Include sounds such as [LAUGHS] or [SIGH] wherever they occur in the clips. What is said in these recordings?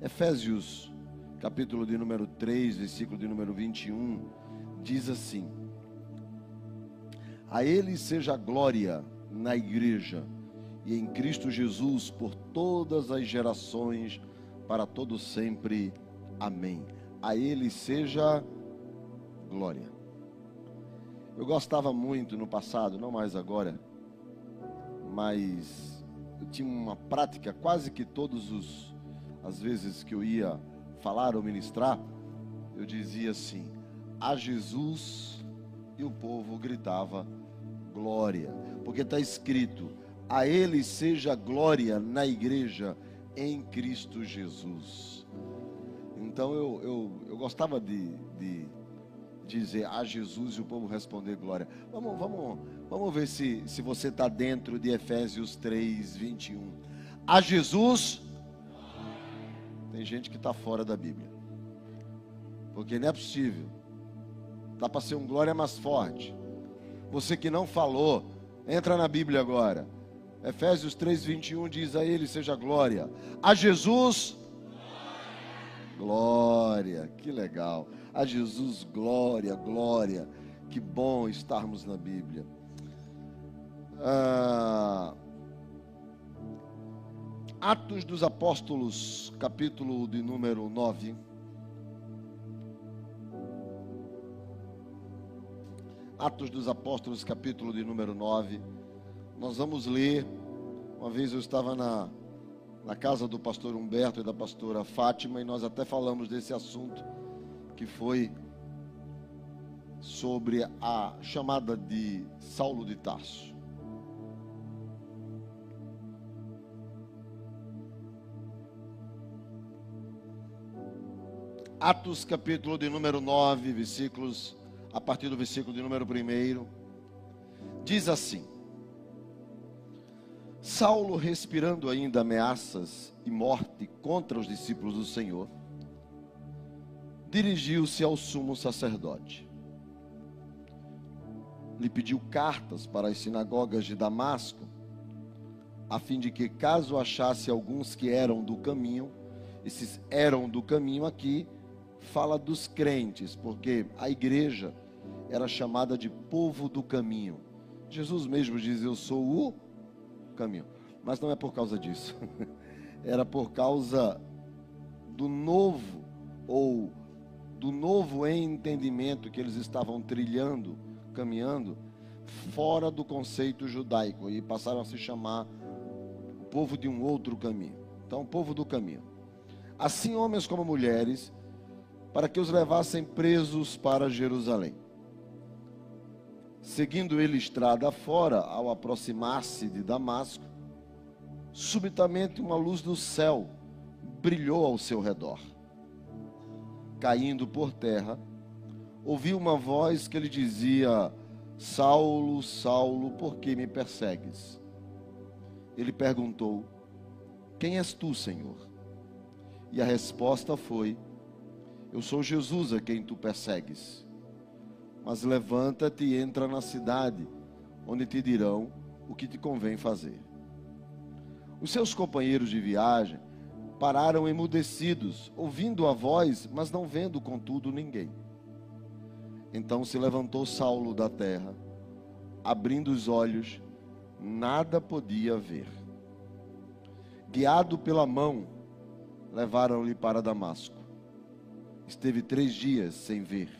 Efésios, capítulo de número 3, versículo de número 21, diz assim: A Ele seja a glória na igreja e em Cristo Jesus por todas as gerações, para todo sempre. Amém. A Ele seja glória. Eu gostava muito no passado, não mais agora, mas eu tinha uma prática quase que todos os as vezes que eu ia falar ou ministrar, eu dizia assim: a Jesus e o povo gritava glória, porque está escrito: a Ele seja glória na igreja em Cristo Jesus. Então eu, eu, eu gostava de, de dizer a Jesus e o povo responder glória. Vamos, vamos, vamos ver se, se você está dentro de Efésios 3, 21. A Jesus. Tem gente que está fora da Bíblia. Porque não é possível. Dá para ser um glória mais forte. Você que não falou, entra na Bíblia agora. Efésios 3, 21 diz a ele: seja glória. A Jesus. Glória, que legal. A Jesus, glória, glória. Que bom estarmos na Bíblia. Ah, Atos dos Apóstolos, capítulo de número 9. Atos dos Apóstolos, capítulo de número 9. Nós vamos ler. Uma vez eu estava na, na casa do pastor Humberto e da pastora Fátima e nós até falamos desse assunto que foi sobre a chamada de Saulo de Tarso. Atos capítulo de número 9, versículos a partir do versículo de número 1, diz assim: Saulo, respirando ainda ameaças e morte contra os discípulos do Senhor, dirigiu-se ao sumo sacerdote. Lhe pediu cartas para as sinagogas de Damasco, a fim de que, caso achasse alguns que eram do caminho, esses eram do caminho aqui, fala dos crentes, porque a igreja era chamada de povo do caminho. Jesus mesmo diz: Eu sou o caminho. Mas não é por causa disso. [LAUGHS] Era por causa do novo ou do novo entendimento que eles estavam trilhando, caminhando fora do conceito judaico e passaram a se chamar povo de um outro caminho. Então, o povo do caminho. Assim, homens como mulheres, para que os levassem presos para Jerusalém. Seguindo ele estrada fora, ao aproximar-se de Damasco, subitamente uma luz do céu brilhou ao seu redor. Caindo por terra, ouviu uma voz que lhe dizia: Saulo, Saulo, por que me persegues? Ele perguntou: Quem és tu, Senhor? E a resposta foi: Eu sou Jesus a quem tu persegues. Mas levanta-te e entra na cidade, onde te dirão o que te convém fazer. Os seus companheiros de viagem pararam emudecidos, ouvindo a voz, mas não vendo, contudo, ninguém. Então se levantou Saulo da terra, abrindo os olhos, nada podia ver. Guiado pela mão, levaram-lhe para Damasco. Esteve três dias sem ver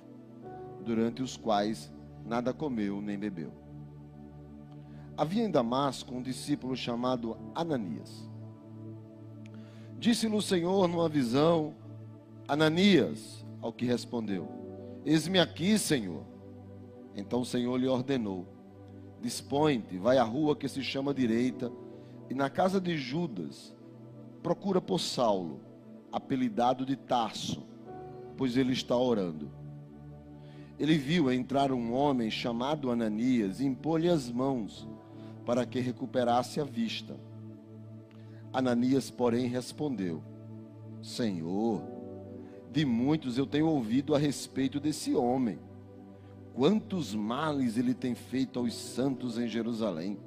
durante os quais nada comeu nem bebeu. Havia em Damasco um discípulo chamado Ananias. Disse-lhe o Senhor numa visão, Ananias, ao que respondeu: Eis-me aqui, Senhor. Então o Senhor lhe ordenou: Dispõe-te, vai à rua que se chama direita, e na casa de Judas, procura por Saulo, apelidado de Tarso, pois ele está orando ele viu entrar um homem chamado Ananias e impôs-lhe as mãos para que recuperasse a vista. Ananias, porém, respondeu: Senhor, de muitos eu tenho ouvido a respeito desse homem, quantos males ele tem feito aos santos em Jerusalém.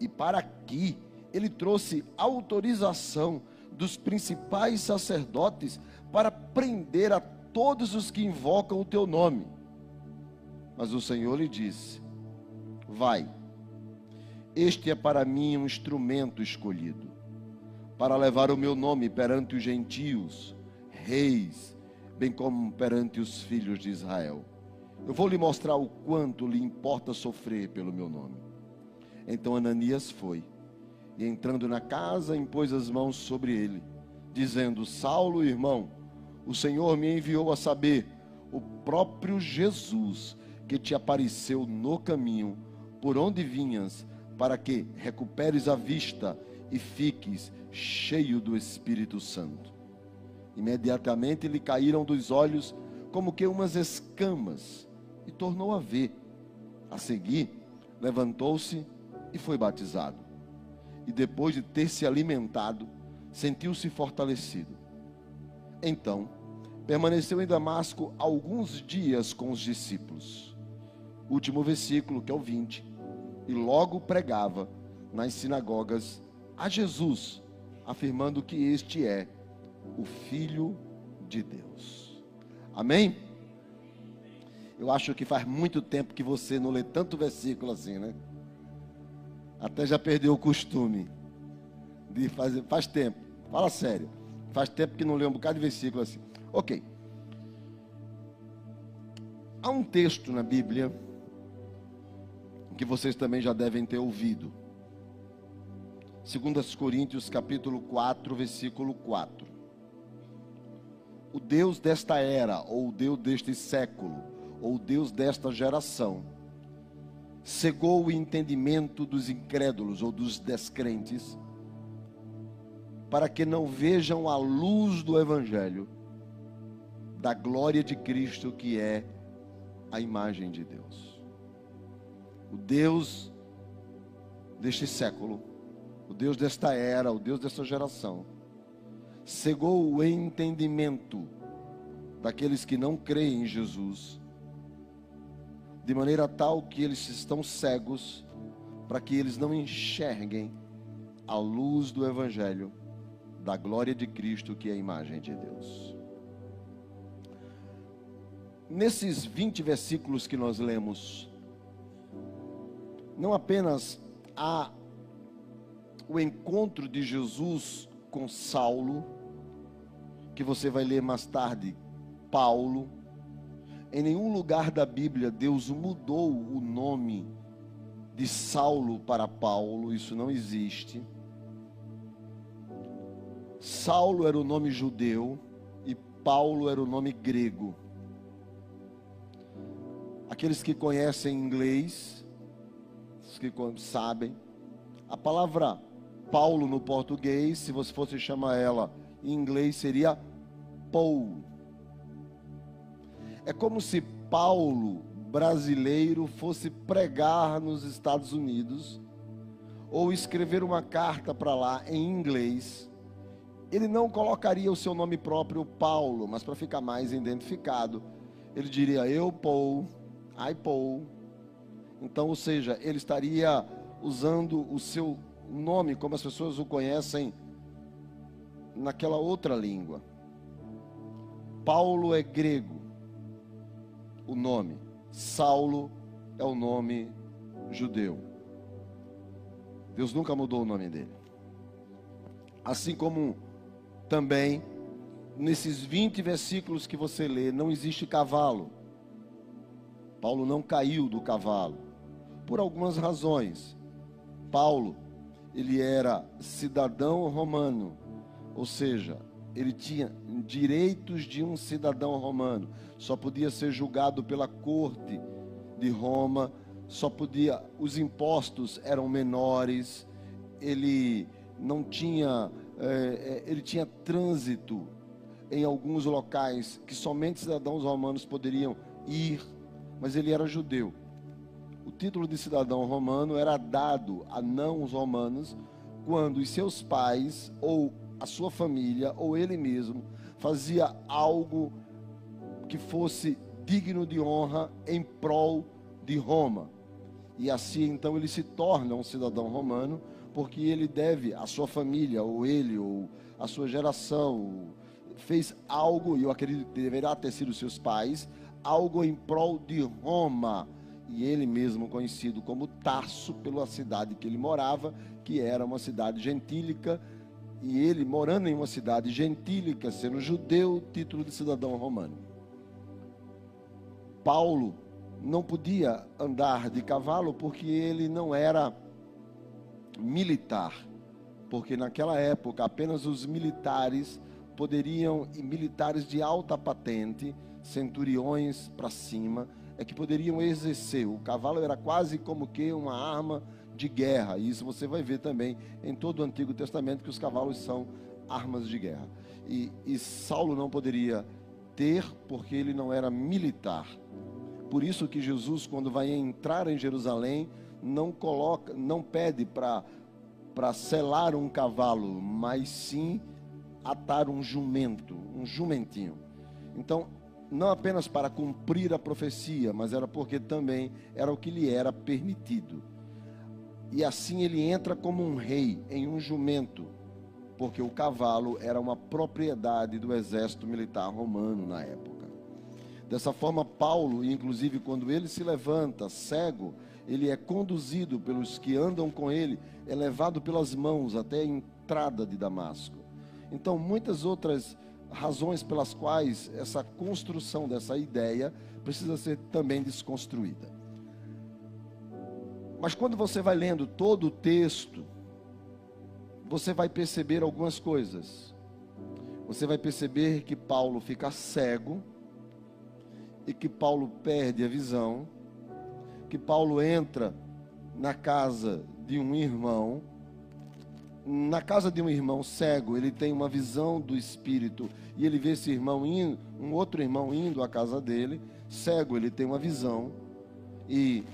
E para aqui ele trouxe autorização dos principais sacerdotes para prender a todos os que invocam o teu nome. Mas o Senhor lhe disse: Vai, este é para mim um instrumento escolhido, para levar o meu nome perante os gentios, reis, bem como perante os filhos de Israel. Eu vou lhe mostrar o quanto lhe importa sofrer pelo meu nome. Então Ananias foi, e entrando na casa, impôs as mãos sobre ele, dizendo: Saulo, irmão, o Senhor me enviou a saber, o próprio Jesus, que te apareceu no caminho, por onde vinhas, para que recuperes a vista e fiques cheio do Espírito Santo. Imediatamente lhe caíram dos olhos como que umas escamas e tornou a ver. A seguir, levantou-se e foi batizado. E depois de ter se alimentado, sentiu-se fortalecido. Então, permaneceu em Damasco alguns dias com os discípulos. Último versículo, que é o 20. E logo pregava nas sinagogas a Jesus, afirmando que este é o Filho de Deus. Amém? Eu acho que faz muito tempo que você não lê tanto versículo assim, né? Até já perdeu o costume de fazer. Faz tempo. Fala sério. Faz tempo que não lê um bocado de versículo assim. Ok. Há um texto na Bíblia que vocês também já devem ter ouvido. 2 Coríntios capítulo 4, versículo 4. O Deus desta era, ou o Deus deste século, ou Deus desta geração, cegou o entendimento dos incrédulos ou dos descrentes, para que não vejam a luz do Evangelho, da glória de Cristo, que é a imagem de Deus. O Deus deste século, o Deus desta era, o Deus desta geração, cegou o entendimento daqueles que não creem em Jesus de maneira tal que eles estão cegos, para que eles não enxerguem a luz do Evangelho, da glória de Cristo, que é a imagem de Deus. Nesses 20 versículos que nós lemos, não apenas há o encontro de Jesus com Saulo, que você vai ler mais tarde, Paulo, em nenhum lugar da Bíblia Deus mudou o nome de Saulo para Paulo, isso não existe. Saulo era o nome judeu e Paulo era o nome grego. Aqueles que conhecem inglês, os que sabem, a palavra Paulo no português, se você fosse chamar ela em inglês, seria Paul. É como se Paulo, brasileiro, fosse pregar nos Estados Unidos ou escrever uma carta para lá em inglês. Ele não colocaria o seu nome próprio Paulo, mas para ficar mais identificado, ele diria eu Paul, I Paul. Então, ou seja, ele estaria usando o seu nome como as pessoas o conhecem naquela outra língua. Paulo é grego o nome. Saulo é o nome judeu. Deus nunca mudou o nome dele. Assim como também nesses 20 versículos que você lê, não existe cavalo. Paulo não caiu do cavalo por algumas razões. Paulo, ele era cidadão romano, ou seja, ele tinha direitos de um cidadão romano, só podia ser julgado pela corte de Roma, só podia, os impostos eram menores, ele não tinha, é, ele tinha trânsito em alguns locais que somente cidadãos romanos poderiam ir, mas ele era judeu. O título de cidadão romano era dado a não os romanos quando os seus pais ou a sua família ou ele mesmo fazia algo que fosse digno de honra em prol de Roma. E assim então ele se torna um cidadão romano, porque ele deve a sua família, ou ele, ou a sua geração, fez algo, e eu acredito que deverá ter sido seus pais, algo em prol de Roma. E ele mesmo conhecido como Tarso, pela cidade que ele morava, que era uma cidade gentílica, e ele morando em uma cidade gentílica, sendo judeu, título de cidadão romano. Paulo não podia andar de cavalo porque ele não era militar, porque naquela época apenas os militares poderiam, e militares de alta patente, centuriões para cima, é que poderiam exercer. O cavalo era quase como que uma arma de guerra. E isso você vai ver também em todo o Antigo Testamento que os cavalos são armas de guerra. E, e Saulo não poderia ter porque ele não era militar. Por isso que Jesus, quando vai entrar em Jerusalém, não coloca, não pede para para selar um cavalo, mas sim atar um jumento, um jumentinho. Então, não apenas para cumprir a profecia, mas era porque também era o que lhe era permitido. E assim ele entra como um rei em um jumento, porque o cavalo era uma propriedade do exército militar romano na época. Dessa forma, Paulo, inclusive quando ele se levanta cego, ele é conduzido pelos que andam com ele, é levado pelas mãos até a entrada de Damasco. Então, muitas outras razões pelas quais essa construção dessa ideia precisa ser também desconstruída. Mas quando você vai lendo todo o texto, você vai perceber algumas coisas. Você vai perceber que Paulo fica cego e que Paulo perde a visão que Paulo entra na casa de um irmão, na casa de um irmão cego, ele tem uma visão do espírito e ele vê esse irmão indo, um outro irmão indo à casa dele, cego, ele tem uma visão e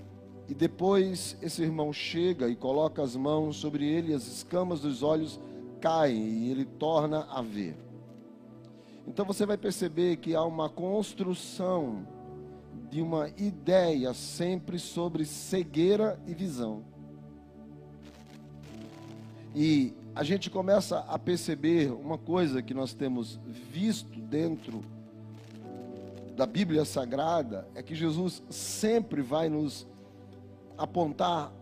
e depois esse irmão chega e coloca as mãos sobre ele, as escamas dos olhos caem e ele torna a ver. Então você vai perceber que há uma construção de uma ideia sempre sobre cegueira e visão. E a gente começa a perceber uma coisa que nós temos visto dentro da Bíblia Sagrada é que Jesus sempre vai nos apontar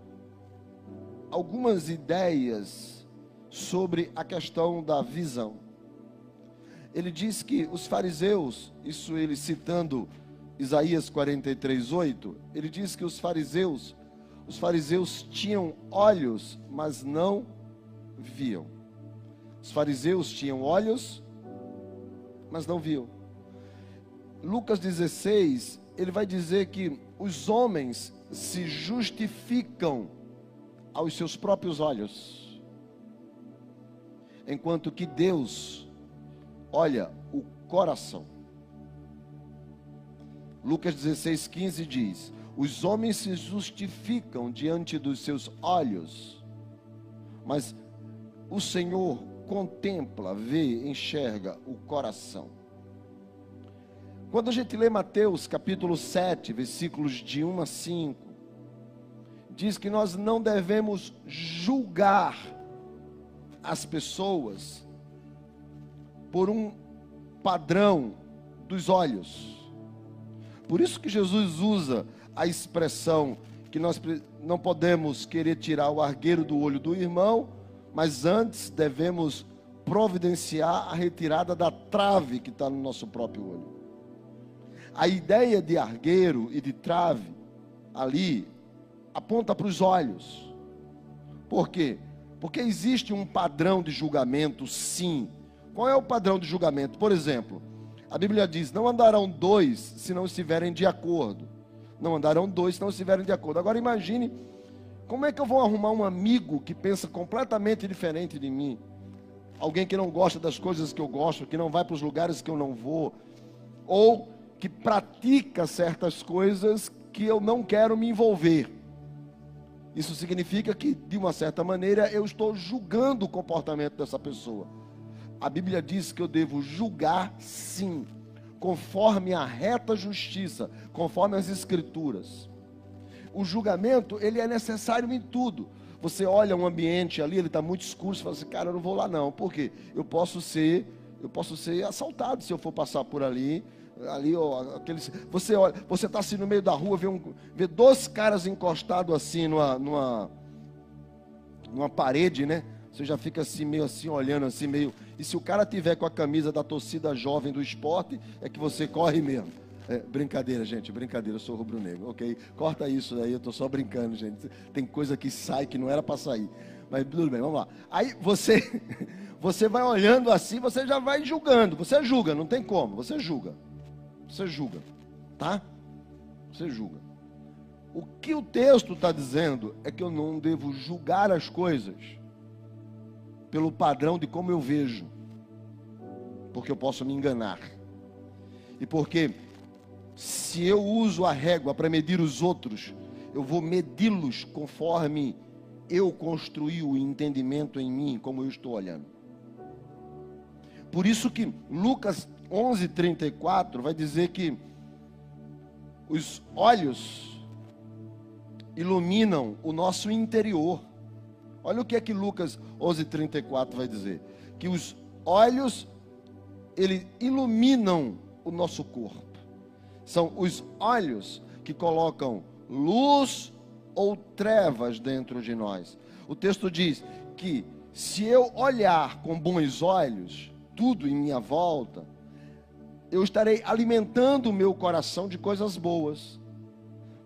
algumas ideias sobre a questão da visão. Ele diz que os fariseus, isso ele citando Isaías 43, 8, ele diz que os fariseus, os fariseus tinham olhos, mas não viam. Os fariseus tinham olhos, mas não viam. Lucas 16, ele vai dizer que os homens se justificam aos seus próprios olhos, enquanto que Deus olha o coração. Lucas 16, 15 diz: Os homens se justificam diante dos seus olhos, mas o Senhor contempla, vê, enxerga o coração. Quando a gente lê Mateus capítulo 7, versículos de 1 a 5, diz que nós não devemos julgar as pessoas por um padrão dos olhos. Por isso que Jesus usa a expressão que nós não podemos querer tirar o argueiro do olho do irmão, mas antes devemos providenciar a retirada da trave que está no nosso próprio olho. A ideia de argueiro e de trave ali aponta para os olhos. Por quê? Porque existe um padrão de julgamento, sim. Qual é o padrão de julgamento? Por exemplo, a Bíblia diz: não andarão dois se não estiverem de acordo. Não andarão dois se não estiverem de acordo. Agora imagine como é que eu vou arrumar um amigo que pensa completamente diferente de mim? Alguém que não gosta das coisas que eu gosto, que não vai para os lugares que eu não vou, ou que pratica certas coisas que eu não quero me envolver. Isso significa que, de uma certa maneira, eu estou julgando o comportamento dessa pessoa. A Bíblia diz que eu devo julgar sim, conforme a reta justiça, conforme as escrituras. O julgamento, ele é necessário em tudo. Você olha um ambiente ali, ele está muito escuro, você fala assim, cara, eu não vou lá não. Por quê? Eu posso ser, eu posso ser assaltado se eu for passar por ali. Ali, ó, aqueles, você olha, você está assim no meio da rua, vê, um, vê dois caras encostados assim numa, numa, numa parede, né? Você já fica assim, meio assim, olhando assim, meio. E se o cara tiver com a camisa da torcida jovem do esporte, é que você corre mesmo. É, brincadeira, gente, brincadeira, eu sou rubro-negro, ok? Corta isso aí, eu estou só brincando, gente. Tem coisa que sai que não era para sair. Mas tudo bem, vamos lá. Aí você, [LAUGHS] você vai olhando assim, você já vai julgando. Você julga, não tem como, você julga. Você julga, tá? Você julga. O que o texto está dizendo é que eu não devo julgar as coisas pelo padrão de como eu vejo, porque eu posso me enganar. E porque se eu uso a régua para medir os outros, eu vou medi-los conforme eu construí o entendimento em mim, como eu estou olhando. Por isso que Lucas 11:34 vai dizer que os olhos iluminam o nosso interior. Olha o que é que Lucas 11:34 vai dizer, que os olhos ele iluminam o nosso corpo. São os olhos que colocam luz ou trevas dentro de nós. O texto diz que se eu olhar com bons olhos tudo em minha volta, eu estarei alimentando o meu coração de coisas boas.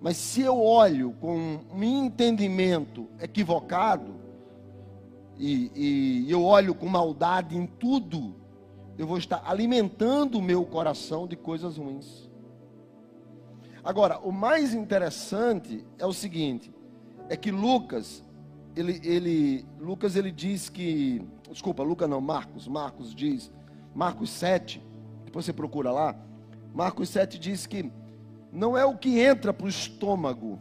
Mas se eu olho com um entendimento equivocado, e, e, eu olho com maldade em tudo, eu vou estar alimentando o meu coração de coisas ruins. Agora, o mais interessante é o seguinte, é que Lucas, ele, ele, Lucas ele diz que, desculpa, Lucas não, Marcos, Marcos diz, Marcos 7, depois você procura lá, Marcos 7 diz que não é o que entra para o estômago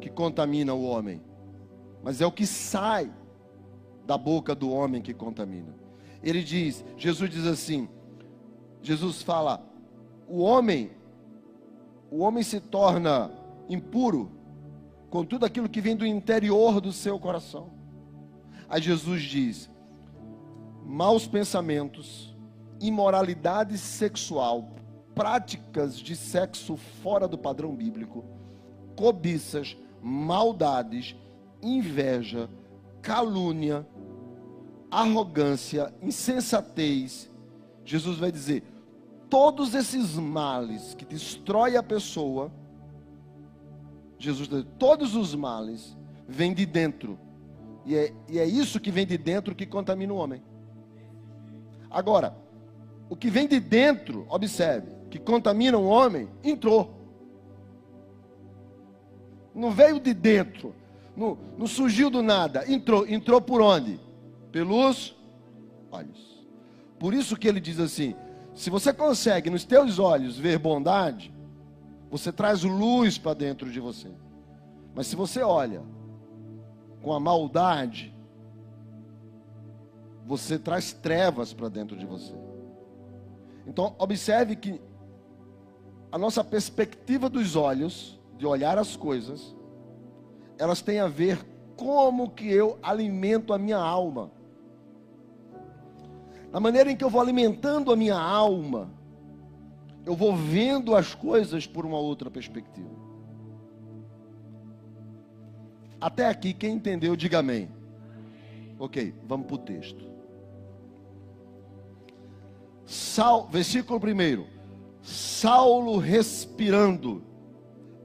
que contamina o homem, mas é o que sai da boca do homem que contamina. Ele diz, Jesus diz assim, Jesus fala, o homem o homem se torna impuro com tudo aquilo que vem do interior do seu coração. Aí Jesus diz: maus pensamentos, imoralidade sexual, práticas de sexo fora do padrão bíblico, cobiças, maldades, inveja, calúnia, arrogância, insensatez. Jesus vai dizer: todos esses males que destrói a pessoa, Jesus diz, todos os males vêm de dentro. E é, e é isso que vem de dentro que contamina o homem. Agora, o que vem de dentro, observe, que contamina o homem, entrou. Não veio de dentro, não, não surgiu do nada, entrou. Entrou por onde? Pelos olhos. Por isso que ele diz assim: se você consegue nos teus olhos ver bondade, você traz luz para dentro de você. Mas se você olha com a maldade, você traz trevas para dentro de você. Então, observe que a nossa perspectiva dos olhos, de olhar as coisas, elas têm a ver como que eu alimento a minha alma na maneira em que eu vou alimentando a minha alma, eu vou vendo as coisas por uma outra perspectiva. Até aqui, quem entendeu, diga amém. Ok, vamos para o texto. Sal, versículo 1: Saulo respirando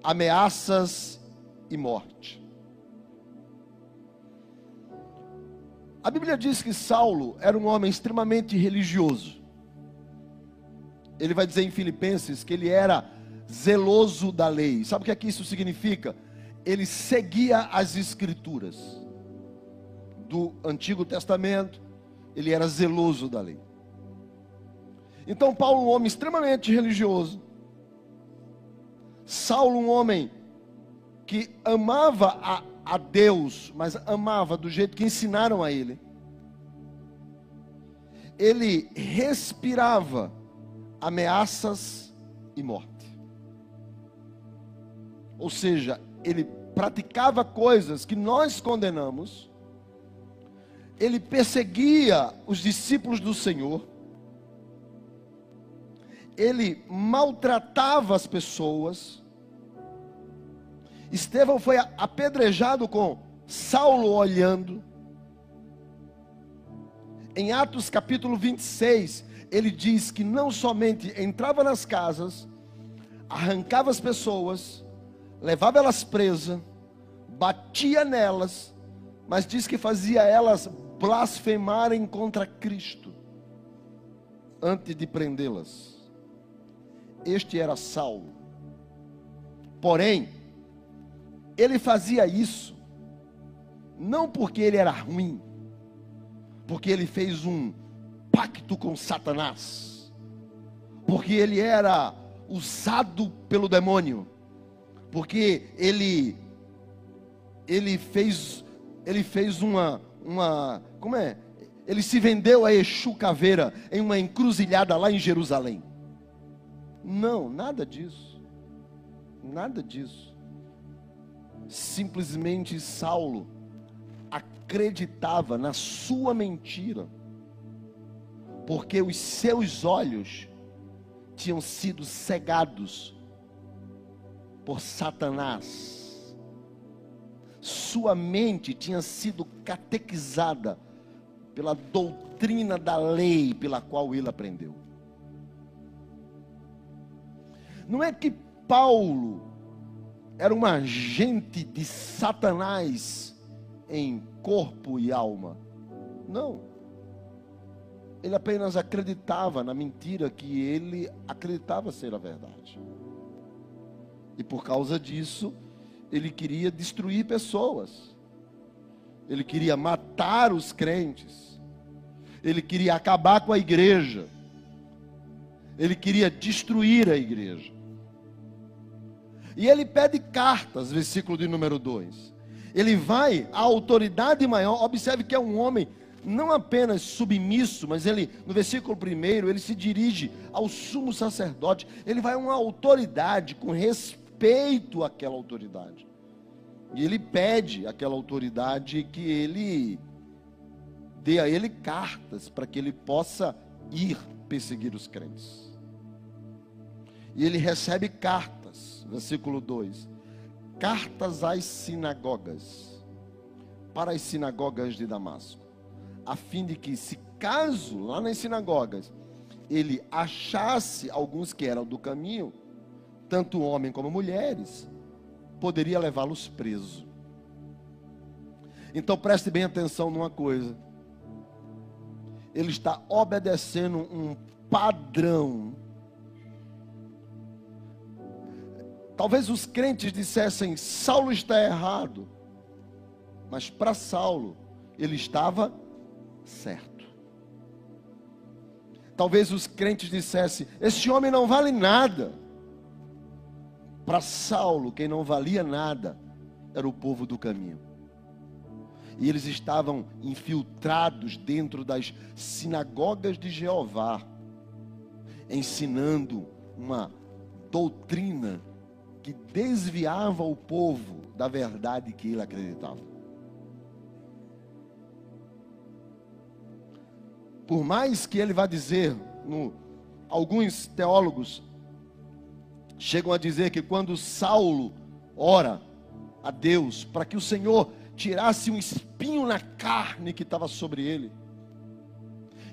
ameaças e morte. A Bíblia diz que Saulo era um homem extremamente religioso. Ele vai dizer em Filipenses que ele era zeloso da lei. Sabe o que é que isso significa? Ele seguia as escrituras do Antigo Testamento, ele era zeloso da lei. Então Paulo, um homem extremamente religioso, Saulo, um homem que amava a a Deus, mas amava do jeito que ensinaram a ele. Ele respirava ameaças e morte. Ou seja, ele praticava coisas que nós condenamos, ele perseguia os discípulos do Senhor, ele maltratava as pessoas. Estevão foi apedrejado com Saulo olhando. Em Atos capítulo 26, ele diz que não somente entrava nas casas, arrancava as pessoas, levava elas presas, batia nelas, mas diz que fazia elas blasfemarem contra Cristo antes de prendê-las. Este era Saulo. Porém, ele fazia isso não porque ele era ruim, porque ele fez um pacto com Satanás, porque ele era usado pelo demônio, porque ele ele fez ele fez uma uma como é? Ele se vendeu a Exu Caveira em uma encruzilhada lá em Jerusalém. Não, nada disso. Nada disso. Simplesmente Saulo acreditava na sua mentira, porque os seus olhos tinham sido cegados por Satanás sua mente tinha sido catequizada pela doutrina da lei pela qual ele aprendeu. Não é que Paulo era um agente de Satanás em corpo e alma. Não. Ele apenas acreditava na mentira que ele acreditava ser a verdade. E por causa disso, ele queria destruir pessoas, ele queria matar os crentes, ele queria acabar com a igreja, ele queria destruir a igreja. E ele pede cartas, versículo de número 2. Ele vai à autoridade maior, observe que é um homem não apenas submisso, mas ele, no versículo primeiro, ele se dirige ao sumo sacerdote, ele vai a uma autoridade com respeito àquela autoridade. E ele pede àquela autoridade que ele dê a ele cartas para que ele possa ir perseguir os crentes. E ele recebe cartas, versículo 2: cartas às sinagogas, para as sinagogas de Damasco, a fim de que, se caso lá nas sinagogas ele achasse alguns que eram do caminho, tanto homem como mulheres, poderia levá-los preso. Então preste bem atenção numa coisa. Ele está obedecendo um padrão. Talvez os crentes dissessem: Saulo está errado. Mas para Saulo, ele estava certo. Talvez os crentes dissessem: Esse homem não vale nada. Para Saulo, quem não valia nada era o povo do caminho. E eles estavam infiltrados dentro das sinagogas de Jeová, ensinando uma doutrina que desviava o povo da verdade que ele acreditava. Por mais que ele vá dizer, no, alguns teólogos chegam a dizer que quando Saulo ora a Deus para que o Senhor tirasse um espinho na carne que estava sobre ele,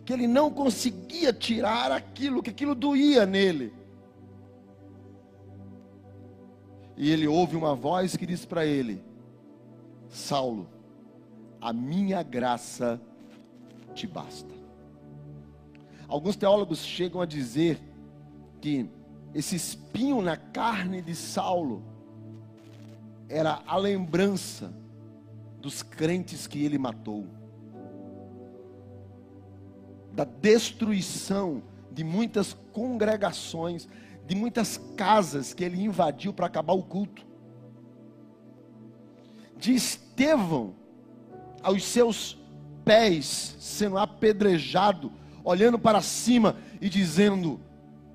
que ele não conseguia tirar aquilo, que aquilo doía nele. E ele ouve uma voz que diz para ele: Saulo, a minha graça te basta. Alguns teólogos chegam a dizer que esse espinho na carne de Saulo era a lembrança dos crentes que ele matou, da destruição de muitas congregações, de muitas casas que ele invadiu para acabar o culto, de Estevão aos seus pés sendo apedrejado, olhando para cima e dizendo: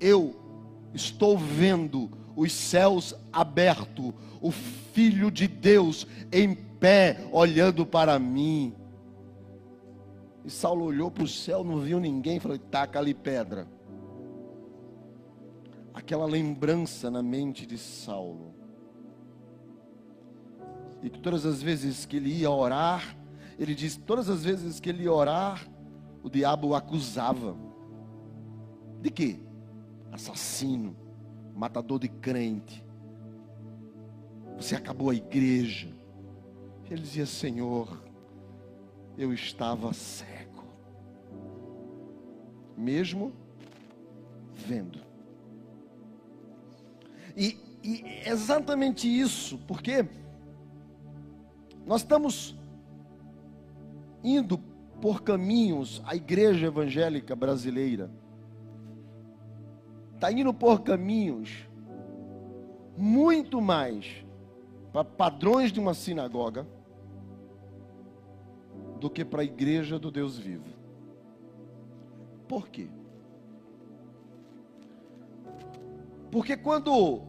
eu estou vendo os céus abertos, o Filho de Deus em pé, olhando para mim. E Saulo olhou para o céu, não viu ninguém, falou: taca ali pedra. Aquela lembrança na mente de Saulo. E que todas as vezes que ele ia orar, ele diz: todas as vezes que ele ia orar, o diabo o acusava. De quê? Assassino, matador de crente. Você acabou a igreja. Ele dizia: Senhor, eu estava cego, mesmo vendo. E, e exatamente isso, porque nós estamos indo por caminhos, a igreja evangélica brasileira está indo por caminhos muito mais para padrões de uma sinagoga do que para a igreja do Deus vivo. Por quê? Porque quando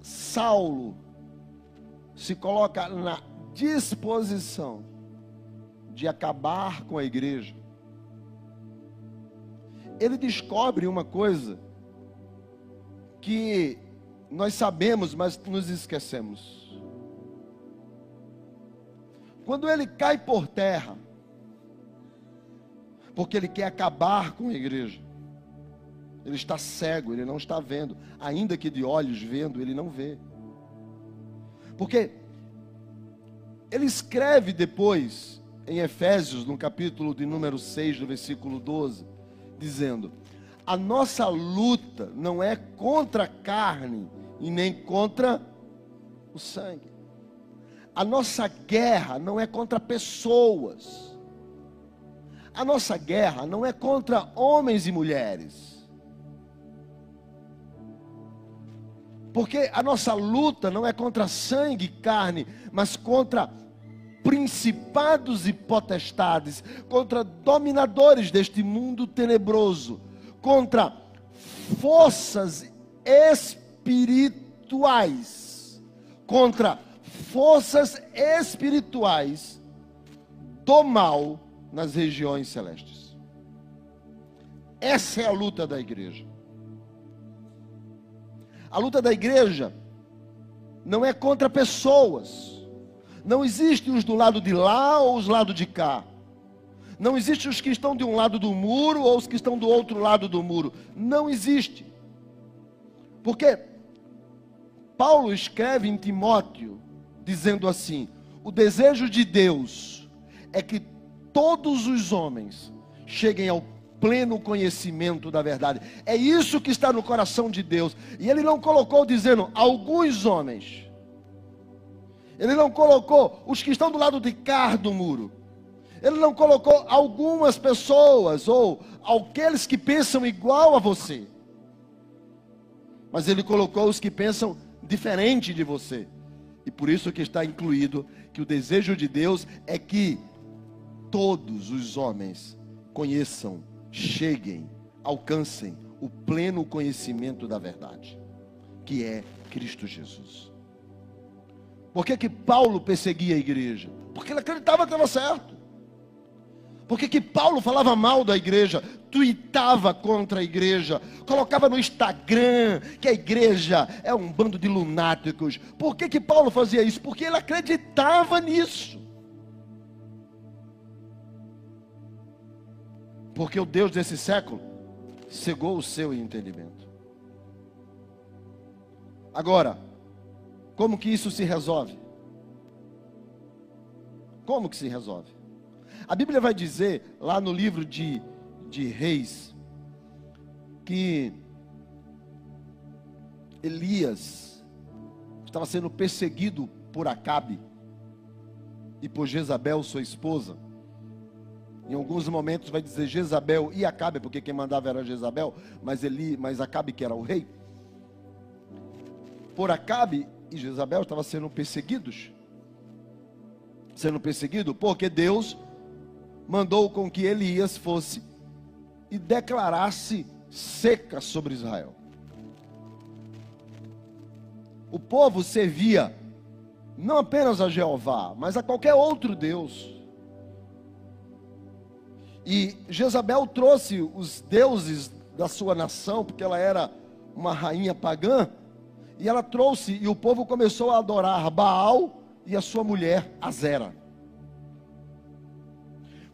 Saulo se coloca na disposição de acabar com a igreja, ele descobre uma coisa que nós sabemos, mas nos esquecemos. Quando ele cai por terra, porque ele quer acabar com a igreja, ele está cego, ele não está vendo, ainda que de olhos vendo, ele não vê. Porque ele escreve depois, em Efésios, no capítulo de número 6, do versículo 12, dizendo: A nossa luta não é contra a carne e nem contra o sangue. A nossa guerra não é contra pessoas. A nossa guerra não é contra homens e mulheres. Porque a nossa luta não é contra sangue e carne, mas contra principados e potestades, contra dominadores deste mundo tenebroso, contra forças espirituais, contra forças espirituais do mal nas regiões celestes. Essa é a luta da igreja. A luta da igreja não é contra pessoas. Não existe os do lado de lá ou os do lado de cá. Não existe os que estão de um lado do muro ou os que estão do outro lado do muro. Não existe. Porque Paulo escreve em Timóteo dizendo assim: o desejo de Deus é que todos os homens cheguem ao pleno conhecimento da verdade. É isso que está no coração de Deus. E ele não colocou dizendo alguns homens. Ele não colocou os que estão do lado de cá do muro. Ele não colocou algumas pessoas ou aqueles que pensam igual a você. Mas ele colocou os que pensam diferente de você. E por isso que está incluído que o desejo de Deus é que todos os homens conheçam cheguem, alcancem o pleno conhecimento da verdade, que é Cristo Jesus. Por que, que Paulo perseguia a igreja? Porque ele acreditava que estava certo. Por que, que Paulo falava mal da igreja? Tuitava contra a igreja, colocava no Instagram que a igreja é um bando de lunáticos. Por que, que Paulo fazia isso? Porque ele acreditava nisso. Porque o Deus desse século cegou o seu entendimento. Agora, como que isso se resolve? Como que se resolve? A Bíblia vai dizer lá no livro de, de Reis que Elias estava sendo perseguido por Acabe e por Jezabel, sua esposa. Em alguns momentos vai dizer Jezabel e Acabe, porque quem mandava era Jezabel, mas Eli, mas Acabe que era o rei. Por Acabe e Jezabel estavam sendo perseguidos. Sendo perseguido porque Deus mandou com que Elias fosse e declarasse seca sobre Israel. O povo servia não apenas a Jeová, mas a qualquer outro Deus. E Jezabel trouxe os deuses da sua nação, porque ela era uma rainha pagã, e ela trouxe, e o povo começou a adorar Baal e a sua mulher Azera.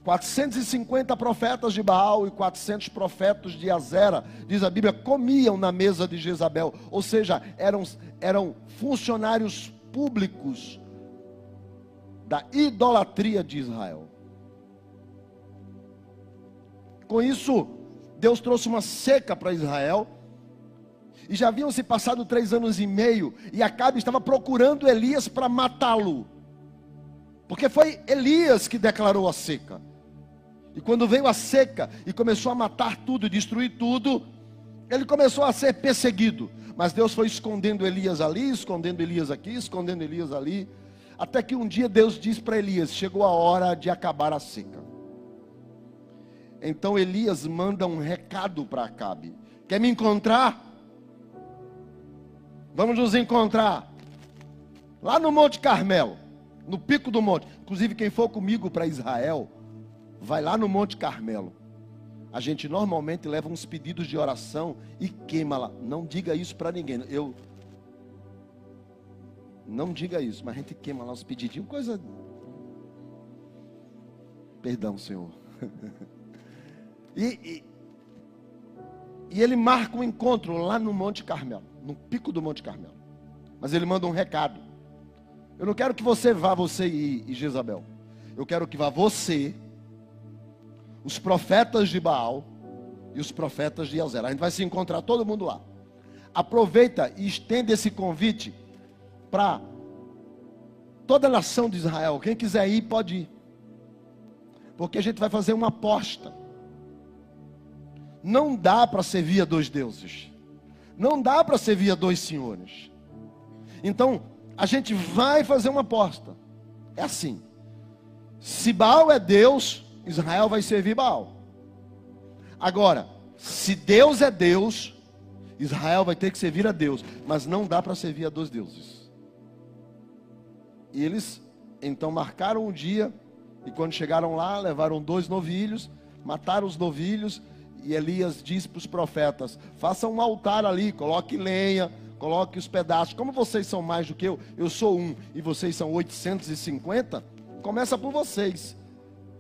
450 profetas de Baal e 400 profetas de Azera, diz a Bíblia, comiam na mesa de Jezabel, ou seja, eram, eram funcionários públicos da idolatria de Israel. Com isso, Deus trouxe uma seca para Israel, e já haviam se passado três anos e meio, e Acabe estava procurando Elias para matá-lo, porque foi Elias que declarou a seca. E quando veio a seca e começou a matar tudo, destruir tudo, ele começou a ser perseguido. Mas Deus foi escondendo Elias ali, escondendo Elias aqui, escondendo Elias ali. Até que um dia Deus disse para Elias: chegou a hora de acabar a seca. Então Elias manda um recado para Acabe: Quer me encontrar? Vamos nos encontrar lá no Monte Carmelo, no pico do monte. Inclusive, quem for comigo para Israel, vai lá no Monte Carmelo. A gente normalmente leva uns pedidos de oração e queima lá. Não diga isso para ninguém. Eu não diga isso, mas a gente queima lá os pedidinhos, coisa. Perdão, Senhor. [LAUGHS] e, e, e ele marca um encontro lá no Monte Carmelo, no pico do Monte Carmelo. Mas ele manda um recado. Eu não quero que você vá, você e, e Jezabel. Eu quero que vá você os profetas de Baal e os profetas de Elzera. A gente vai se encontrar todo mundo lá. Aproveita e estende esse convite para toda a nação de Israel. Quem quiser ir, pode ir. Porque a gente vai fazer uma aposta. Não dá para servir a dois deuses. Não dá para servir a dois senhores. Então, a gente vai fazer uma aposta. É assim. Se Baal é Deus, Israel vai servir Baal. Agora, se Deus é Deus, Israel vai ter que servir a Deus, mas não dá para servir a dois deuses. E eles então marcaram um dia, e quando chegaram lá, levaram dois novilhos, mataram os novilhos, e Elias disse para os profetas: façam um altar ali, coloque lenha, coloque os pedaços. Como vocês são mais do que eu, eu sou um e vocês são 850, começa por vocês.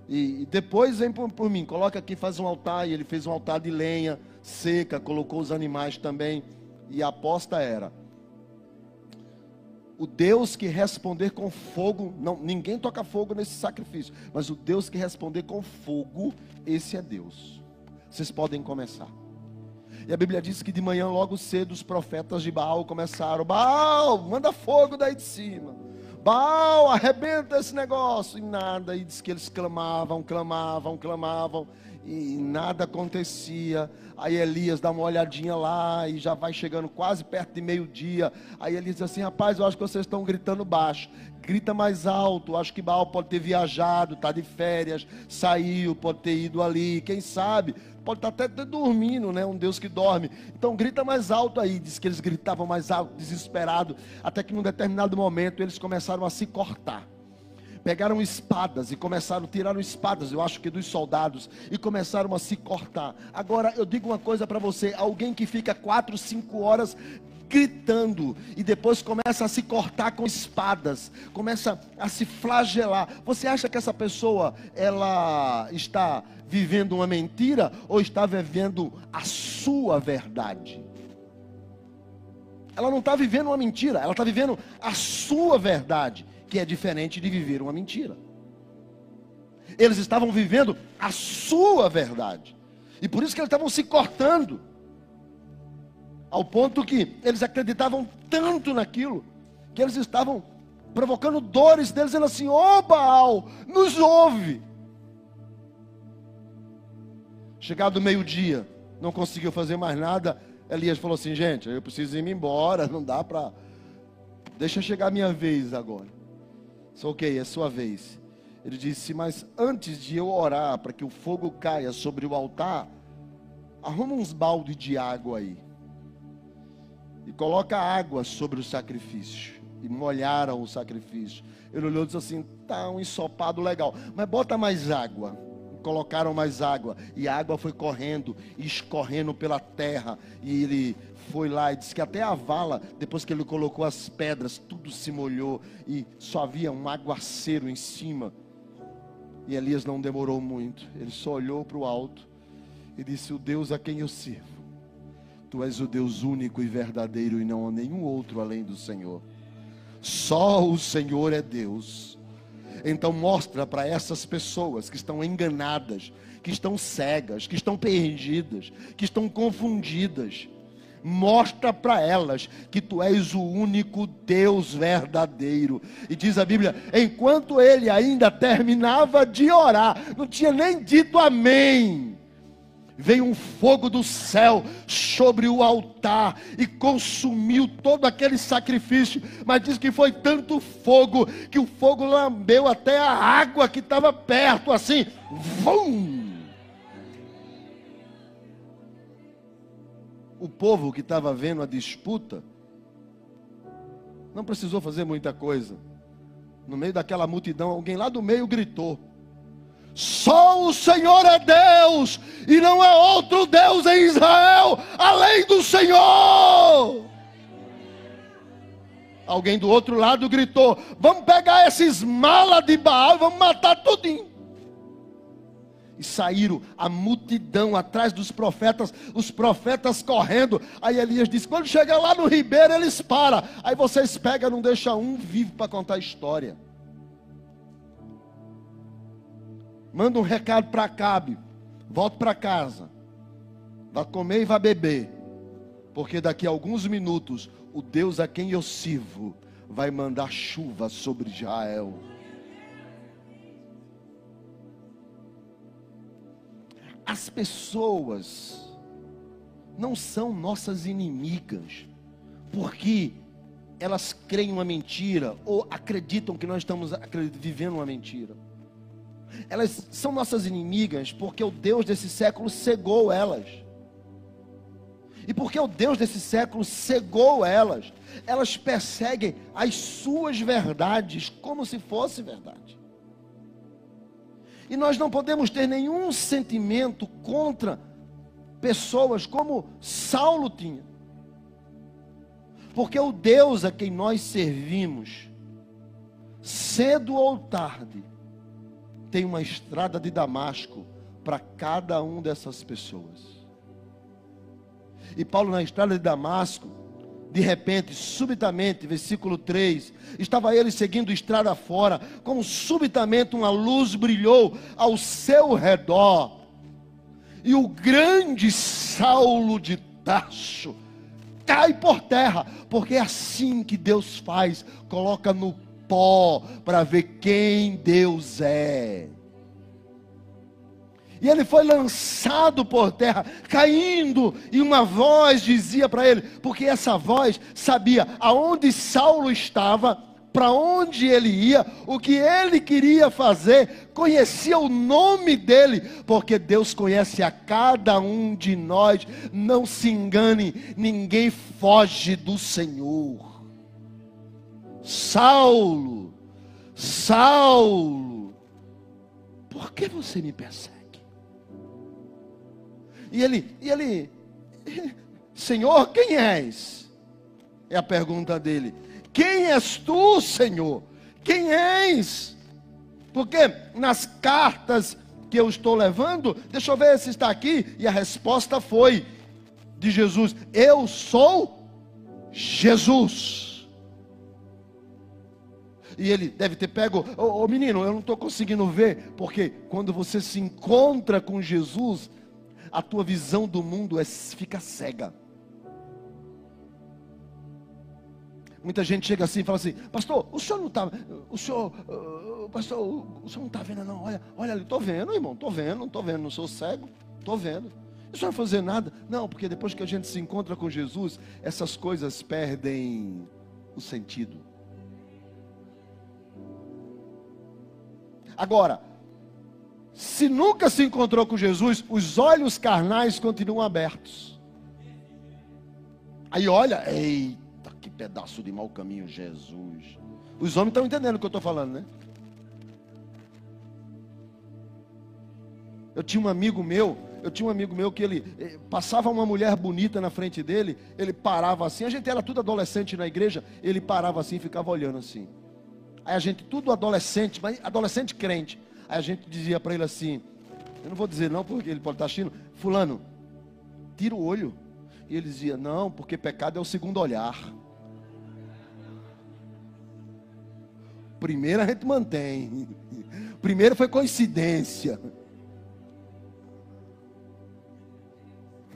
E, e depois vem por, por, mim, coloca aqui, faz um altar. E ele fez um altar de lenha seca, colocou os animais também. E a aposta era: o Deus que responder com fogo, não, ninguém toca fogo nesse sacrifício, mas o Deus que responder com fogo, esse é Deus. Vocês podem começar. E a Bíblia diz que de manhã, logo cedo, os profetas de Baal começaram: Baal, manda fogo daí de cima. Baal, arrebenta esse negócio. E nada. E diz que eles clamavam, clamavam, clamavam. E nada acontecia. Aí Elias dá uma olhadinha lá e já vai chegando quase perto de meio-dia. Aí ele diz assim: Rapaz, eu acho que vocês estão gritando baixo. Grita mais alto. Acho que Baal pode ter viajado, está de férias, saiu, pode ter ido ali. Quem sabe? Pode estar até dormindo, né? Um Deus que dorme. Então grita mais alto aí. Diz que eles gritavam mais alto, desesperado, até que num determinado momento eles começaram a se cortar. Pegaram espadas e começaram, tiraram espadas, eu acho que dos soldados, e começaram a se cortar. Agora eu digo uma coisa para você: alguém que fica quatro, cinco horas gritando e depois começa a se cortar com espadas, começa a se flagelar. Você acha que essa pessoa ela está vivendo uma mentira ou está vivendo a sua verdade? Ela não está vivendo uma mentira, ela está vivendo a sua verdade, que é diferente de viver uma mentira. Eles estavam vivendo a sua verdade, e por isso que eles estavam se cortando, ao ponto que eles acreditavam tanto naquilo, que eles estavam provocando dores deles, dizendo assim: Ô oh, Baal, nos ouve. Chegado meio-dia, não conseguiu fazer mais nada. Elias falou assim: gente, eu preciso ir embora, não dá para. Deixa chegar a minha vez agora. Só ok, é sua vez. Ele disse: Mas antes de eu orar para que o fogo caia sobre o altar, arruma uns balde de água aí. E coloca água sobre o sacrifício. E molharam o sacrifício. Ele olhou e disse assim: tá um ensopado legal, mas bota mais água. Colocaram mais água, e a água foi correndo, escorrendo pela terra, e ele foi lá e disse que até a vala, depois que ele colocou as pedras, tudo se molhou e só havia um aguaceiro em cima. E Elias não demorou muito, ele só olhou para o alto e disse: O Deus a quem eu sirvo, tu és o Deus único e verdadeiro e não há nenhum outro além do Senhor. Só o Senhor é Deus. Então mostra para essas pessoas que estão enganadas, que estão cegas, que estão perdidas, que estão confundidas mostra para elas que tu és o único Deus verdadeiro. E diz a Bíblia: enquanto ele ainda terminava de orar, não tinha nem dito amém. Veio um fogo do céu sobre o altar e consumiu todo aquele sacrifício. Mas diz que foi tanto fogo que o fogo lambeu até a água que estava perto, assim. Vum! o povo que estava vendo a disputa não precisou fazer muita coisa. No meio daquela multidão, alguém lá do meio gritou: Só o Senhor é Deus, e não há outro Deus em Israel além do Senhor. Alguém do outro lado gritou: Vamos pegar esses malas de Baal, vamos matar tudinho e saíram a multidão atrás dos profetas, os profetas correndo. Aí Elias disse: quando chega lá no ribeiro, eles param. Aí vocês pegam, não deixa um vivo para contar a história. Manda um recado para Cabe, volta para casa, vai comer e vai beber, porque daqui a alguns minutos o Deus a quem eu sirvo vai mandar chuva sobre Israel. As pessoas não são nossas inimigas, porque elas creem uma mentira ou acreditam que nós estamos vivendo uma mentira. Elas são nossas inimigas porque o Deus desse século cegou elas. E porque o Deus desse século cegou elas, elas perseguem as suas verdades como se fosse verdade. E nós não podemos ter nenhum sentimento contra pessoas como Saulo tinha. Porque o Deus a quem nós servimos, cedo ou tarde, tem uma estrada de Damasco para cada um dessas pessoas. E Paulo, na estrada de Damasco, de repente, subitamente, versículo 3, estava ele seguindo estrada fora, como subitamente uma luz brilhou ao seu redor, e o grande Saulo de Tarso cai por terra, porque é assim que Deus faz, coloca no pó para ver quem Deus é. E ele foi lançado por terra, caindo, e uma voz dizia para ele, porque essa voz sabia aonde Saulo estava, para onde ele ia, o que ele queria fazer, conhecia o nome dele, porque Deus conhece a cada um de nós. Não se engane, ninguém foge do Senhor. Saulo, Saulo, por que você me persegue? E ele, e ele, Senhor, quem és? É a pergunta dele. Quem és tu, Senhor? Quem és? Porque nas cartas que eu estou levando, deixa eu ver se está aqui, e a resposta foi de Jesus: Eu sou Jesus. E ele deve ter pego, ô oh, oh, menino, eu não estou conseguindo ver, porque quando você se encontra com Jesus, a tua visão do mundo é, fica cega. Muita gente chega assim e fala assim, pastor, o senhor não está, o senhor, uh, pastor, o senhor não está vendo não, olha, olha ali, estou vendo, irmão, estou vendo, não estou vendo, não sou cego, estou vendo. O senhor vai fazer nada? Não, porque depois que a gente se encontra com Jesus, essas coisas perdem o sentido. Se nunca se encontrou com Jesus, os olhos carnais continuam abertos. Aí olha, eita, que pedaço de mau caminho, Jesus. Os homens estão entendendo o que eu estou falando, né? Eu tinha um amigo meu, eu tinha um amigo meu que ele eh, passava uma mulher bonita na frente dele, ele parava assim, a gente era tudo adolescente na igreja, ele parava assim e ficava olhando assim. Aí a gente, tudo adolescente, mas adolescente crente. Aí a gente dizia para ele assim, eu não vou dizer não, porque ele pode estar assistindo, fulano, tira o olho. E ele dizia, não, porque pecado é o segundo olhar. Primeiro a gente mantém. [LAUGHS] Primeiro foi coincidência.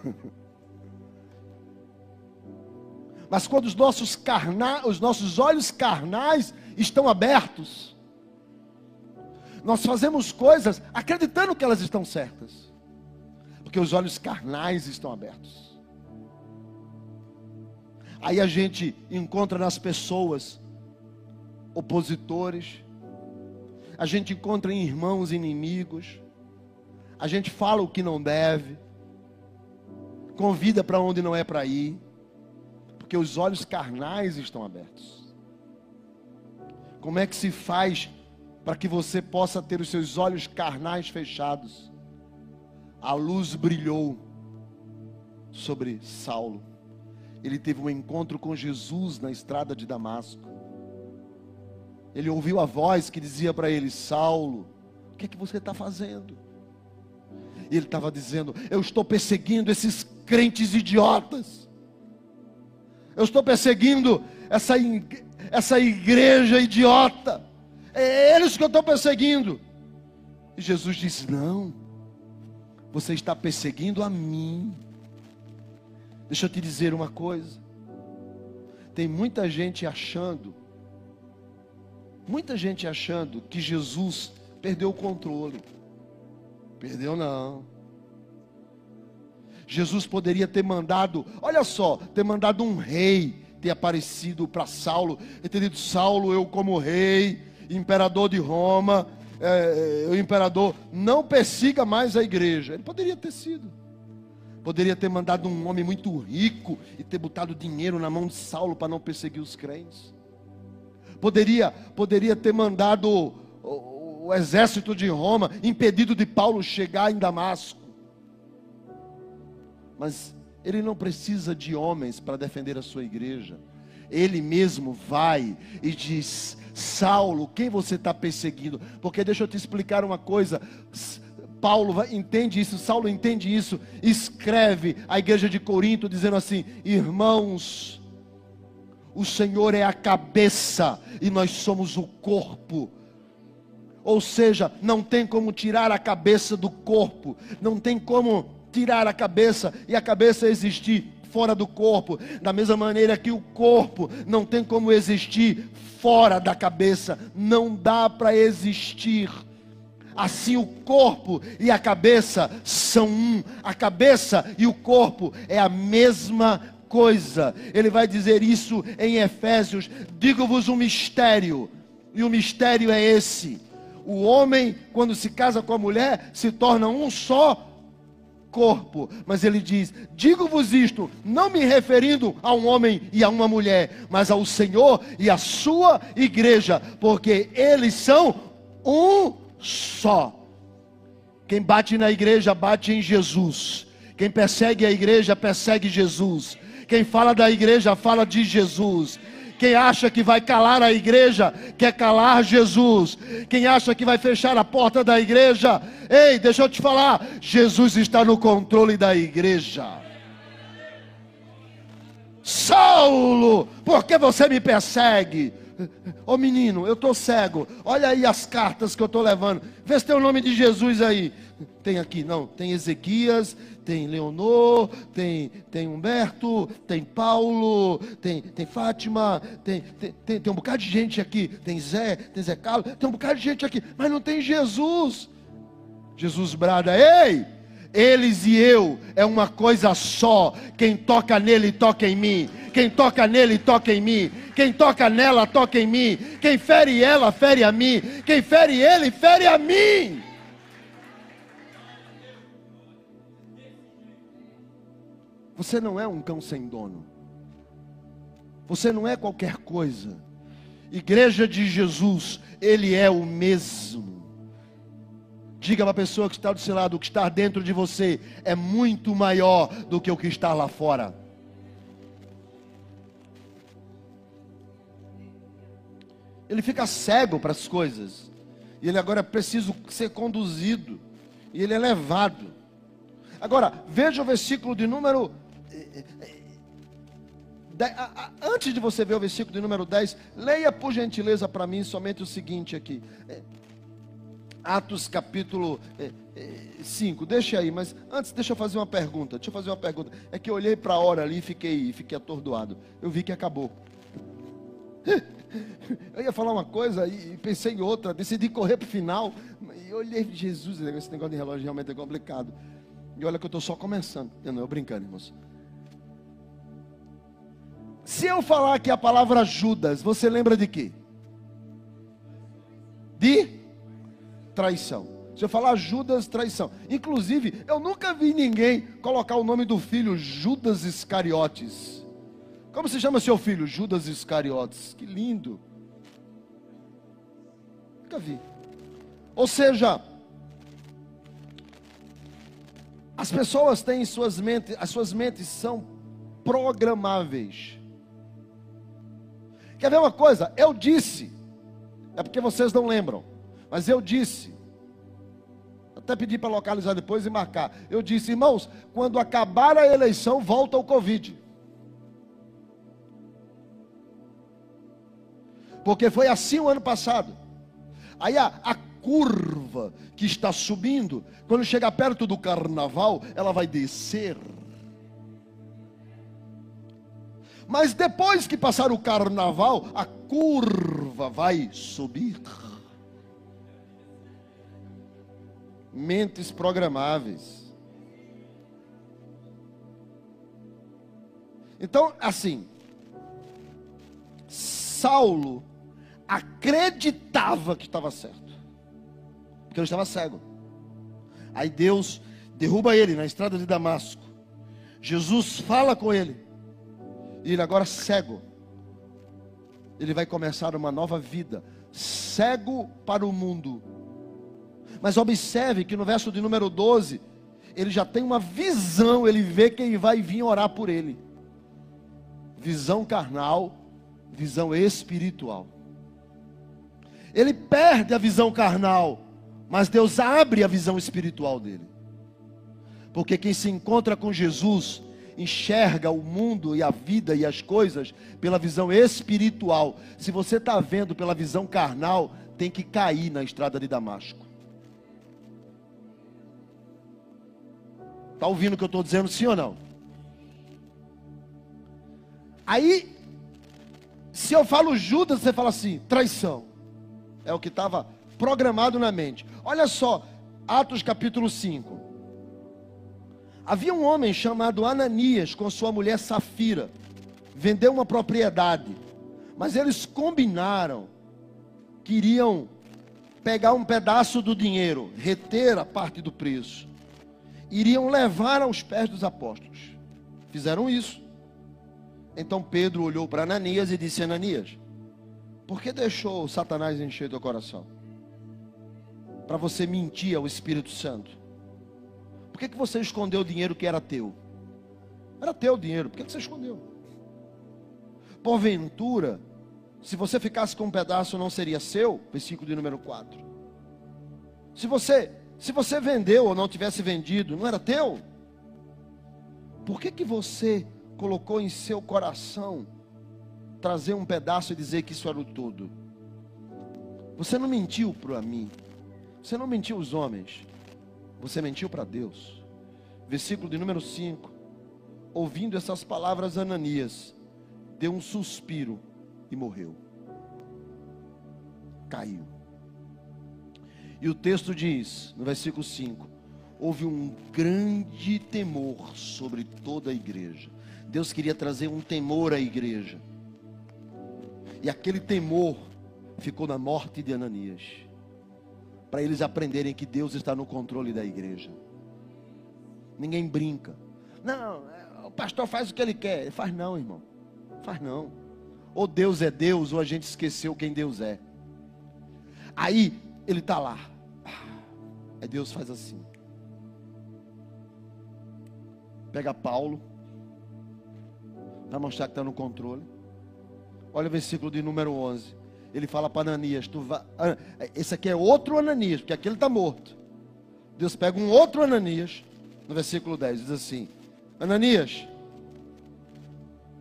[LAUGHS] Mas quando os nossos, carna, os nossos olhos carnais estão abertos, nós fazemos coisas acreditando que elas estão certas, porque os olhos carnais estão abertos. Aí a gente encontra nas pessoas opositores, a gente encontra em irmãos inimigos, a gente fala o que não deve, convida para onde não é para ir, porque os olhos carnais estão abertos. Como é que se faz para que você possa ter os seus olhos carnais fechados? A luz brilhou sobre Saulo. Ele teve um encontro com Jesus na estrada de Damasco. Ele ouviu a voz que dizia para ele: Saulo, o que é que você está fazendo? E ele estava dizendo: Eu estou perseguindo esses crentes idiotas. Eu estou perseguindo essa, essa igreja idiota. É eles que eu estou perseguindo. E Jesus disse: Não, você está perseguindo a mim. Deixa eu te dizer uma coisa. Tem muita gente achando, muita gente achando que Jesus perdeu o controle. Perdeu não. Jesus poderia ter mandado, olha só, ter mandado um rei ter aparecido para Saulo e ter dito: Saulo, eu como rei, imperador de Roma, é, é, o imperador, não persiga mais a igreja. Ele poderia ter sido. Poderia ter mandado um homem muito rico e ter botado dinheiro na mão de Saulo para não perseguir os crentes. Poderia, poderia ter mandado o exército de Roma, impedido de Paulo chegar em Damasco. Mas ele não precisa de homens para defender a sua igreja. Ele mesmo vai e diz: Saulo, quem você está perseguindo? Porque deixa eu te explicar uma coisa. Paulo entende isso, Saulo entende isso, escreve à igreja de Corinto dizendo assim: Irmãos, o Senhor é a cabeça e nós somos o corpo. Ou seja, não tem como tirar a cabeça do corpo, não tem como tirar a cabeça e a cabeça existir fora do corpo, da mesma maneira que o corpo não tem como existir fora da cabeça, não dá para existir. Assim o corpo e a cabeça são um, a cabeça e o corpo é a mesma coisa. Ele vai dizer isso em Efésios: digo-vos um mistério, e o mistério é esse. O homem, quando se casa com a mulher, se torna um só corpo. Mas ele diz: Digo-vos isto, não me referindo a um homem e a uma mulher, mas ao Senhor e à sua igreja, porque eles são um só. Quem bate na igreja, bate em Jesus. Quem persegue a igreja, persegue Jesus. Quem fala da igreja, fala de Jesus. Quem acha que vai calar a igreja, quer calar Jesus. Quem acha que vai fechar a porta da igreja, ei, deixa eu te falar, Jesus está no controle da igreja. Saulo, por que você me persegue? Ô menino, eu estou cego. Olha aí as cartas que eu estou levando. Vê se tem o nome de Jesus aí. Tem aqui, não. Tem Ezequias, tem Leonor, tem, tem Humberto, tem Paulo, tem, tem Fátima, tem, tem, tem, um bocado de gente aqui, tem Zé, tem Zé Carlos, tem um bocado de gente aqui, mas não tem Jesus. Jesus brada, ei! Eles e eu é uma coisa só. Quem toca nele, toca em mim. Quem toca nele, toca em mim. Quem toca nela, toca em mim. Quem fere ela, fere a mim. Quem fere ele, fere a mim. Você não é um cão sem dono. Você não é qualquer coisa. Igreja de Jesus, Ele é o mesmo. Diga para a pessoa que está do seu lado, o que está dentro de você é muito maior do que o que está lá fora. Ele fica cego para as coisas. E ele agora é preciso ser conduzido. E ele é levado. Agora, veja o versículo de número. Eh, eh, antes de você ver o versículo de número 10, leia por gentileza para mim somente o seguinte aqui. Atos capítulo 5, deixa aí, mas antes deixa eu fazer uma pergunta. Deixa eu fazer uma pergunta. É que eu olhei para a hora ali e fiquei, fiquei atordoado. Eu vi que acabou. [LAUGHS] Eu ia falar uma coisa e pensei em outra, decidi correr para o final. E olhei, Jesus, esse negócio de relógio realmente é complicado. E olha que eu estou só começando. Eu não, eu brincando, irmãos. Se eu falar aqui a palavra Judas, você lembra de quê? De traição. Se eu falar Judas, traição. Inclusive, eu nunca vi ninguém colocar o nome do filho Judas Iscariotes. Como se chama seu filho? Judas Iscariotes. Que lindo. Nunca vi. Ou seja, as pessoas têm suas mentes, as suas mentes são programáveis. Quer ver uma coisa? Eu disse, é porque vocês não lembram, mas eu disse, até pedi para localizar depois e marcar. Eu disse, irmãos, quando acabar a eleição, volta o Covid. Porque foi assim o ano passado. Aí a, a curva que está subindo, quando chegar perto do carnaval, ela vai descer. Mas depois que passar o carnaval, a curva vai subir. Mentes programáveis. Então, assim, Saulo acreditava que estava certo porque ele estava cego. Aí Deus derruba ele na estrada de Damasco. Jesus fala com ele. E ele agora cego. Ele vai começar uma nova vida, cego para o mundo. Mas observe que no verso de número 12, ele já tem uma visão, ele vê quem vai vir orar por ele. Visão carnal, visão espiritual. Ele perde a visão carnal mas Deus abre a visão espiritual dele. Porque quem se encontra com Jesus enxerga o mundo e a vida e as coisas pela visão espiritual. Se você está vendo pela visão carnal, tem que cair na estrada de Damasco. Está ouvindo o que eu estou dizendo, sim ou não? Aí, se eu falo Judas, você fala assim: traição. É o que estava programado na mente. Olha só, Atos capítulo 5. Havia um homem chamado Ananias com sua mulher Safira. Vendeu uma propriedade. Mas eles combinaram que iriam pegar um pedaço do dinheiro, reter a parte do preço. Iriam levar aos pés dos apóstolos. Fizeram isso. Então Pedro olhou para Ananias e disse: Ananias, por que deixou Satanás encher teu coração? para você mentir ao Espírito Santo? Por que, que você escondeu o dinheiro que era teu? Era teu dinheiro, por que, que você escondeu? Porventura, se você ficasse com um pedaço, não seria seu? Versículo de número 4. Se você, se você vendeu ou não tivesse vendido, não era teu? Por que, que você colocou em seu coração trazer um pedaço e dizer que isso era o todo? Você não mentiu para mim. Você não mentiu aos homens, você mentiu para Deus. Versículo de número 5. Ouvindo essas palavras, Ananias deu um suspiro e morreu. Caiu. E o texto diz, no versículo 5: houve um grande temor sobre toda a igreja. Deus queria trazer um temor à igreja. E aquele temor ficou na morte de Ananias para eles aprenderem que Deus está no controle da igreja. Ninguém brinca. Não, é, pastor faz o que ele quer. Ele faz não, irmão. Faz não. Ou Deus é Deus, ou a gente esqueceu quem Deus é. Aí ele está lá. Aí Deus faz assim. Pega Paulo. Para mostrar que está no controle. Olha o versículo de número 11. Ele fala para Ananias: tu vai... Esse aqui é outro Ananias, porque aquele está morto. Deus pega um outro Ananias. No versículo 10 diz assim: Ananias,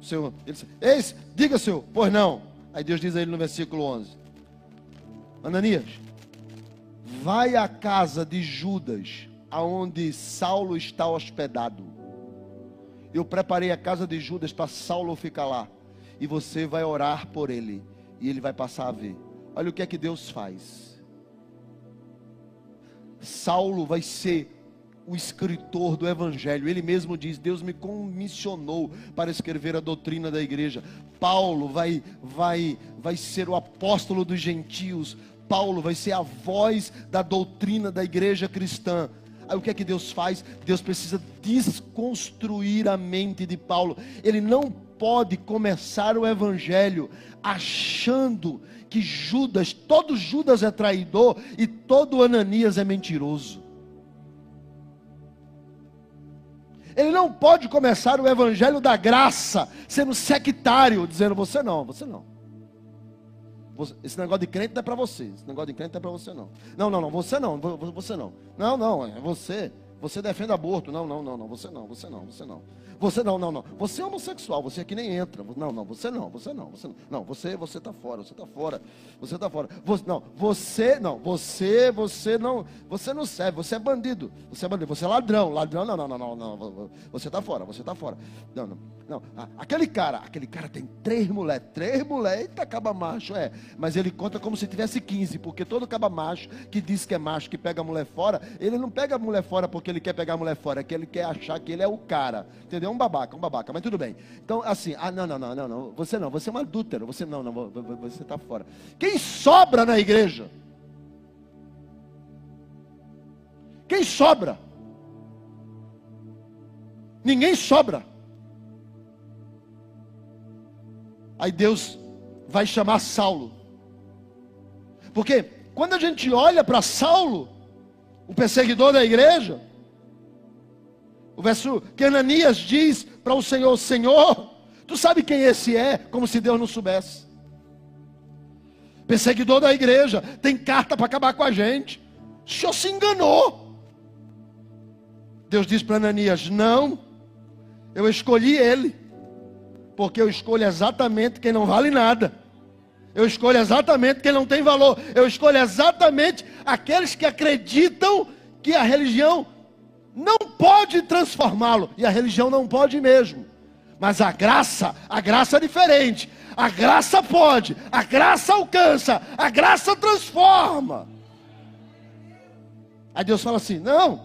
Senhor, ele Eis, diga, Senhor, pois não. Aí Deus diz a ele no versículo 11: Ananias, vai à casa de Judas, aonde Saulo está hospedado. Eu preparei a casa de Judas para Saulo ficar lá. E você vai orar por ele. E ele vai passar a ver. Olha o que é que Deus faz. Saulo vai ser o escritor do evangelho. Ele mesmo diz: Deus me comissionou para escrever a doutrina da igreja. Paulo vai vai vai ser o apóstolo dos gentios. Paulo vai ser a voz da doutrina da igreja cristã. Aí o que é que Deus faz? Deus precisa desconstruir a mente de Paulo. Ele não pode começar o evangelho achando que Judas, todo Judas é traidor e todo Ananias é mentiroso. Ele não pode começar o evangelho da graça sendo sectário, dizendo você não, você não. Esse negócio de crente não é para você. Esse negócio de crente não é para você não. Não, não, não, você não, você não. Não, não, é você. Você defende aborto. Não, não, não, não, você não, você não, você não. Você não, não, não. Você é homossexual, você aqui nem entra. Não, não, você não, você não, você não. Não, você, você está fora, você está fora. Você está fora. Você, não, você, não, você, você não, você não serve, você é bandido. Você é bandido, você é ladrão, ladrão, não, não, não, não, não. Você está fora, você está fora. Não, não, não. Aquele cara, aquele cara tem três mulheres, três mulheres, eita, acaba macho, é. Mas ele conta como se tivesse 15, porque todo caba macho que diz que é macho, que pega a mulher fora, ele não pega a mulher fora porque ele quer pegar a mulher fora, é que ele quer achar que ele é o cara. Entendeu? é um babaca, um babaca, mas tudo bem. Então, assim, ah, não, não, não, não, não, você não, você é um adúltero, você não, não, você está fora. Quem sobra na igreja? Quem sobra? Ninguém sobra. Aí Deus vai chamar Saulo. Porque quando a gente olha para Saulo, o perseguidor da igreja, o verso que Ananias diz para o Senhor: Senhor, tu sabe quem esse é? Como se Deus não soubesse. Perseguidor da igreja, tem carta para acabar com a gente. O senhor se enganou. Deus diz para Ananias: Não, eu escolhi ele, porque eu escolho exatamente quem não vale nada. Eu escolho exatamente quem não tem valor. Eu escolho exatamente aqueles que acreditam que a religião não pode transformá-lo, e a religião não pode mesmo. Mas a graça, a graça é diferente. A graça pode, a graça alcança, a graça transforma. Aí Deus fala assim: não,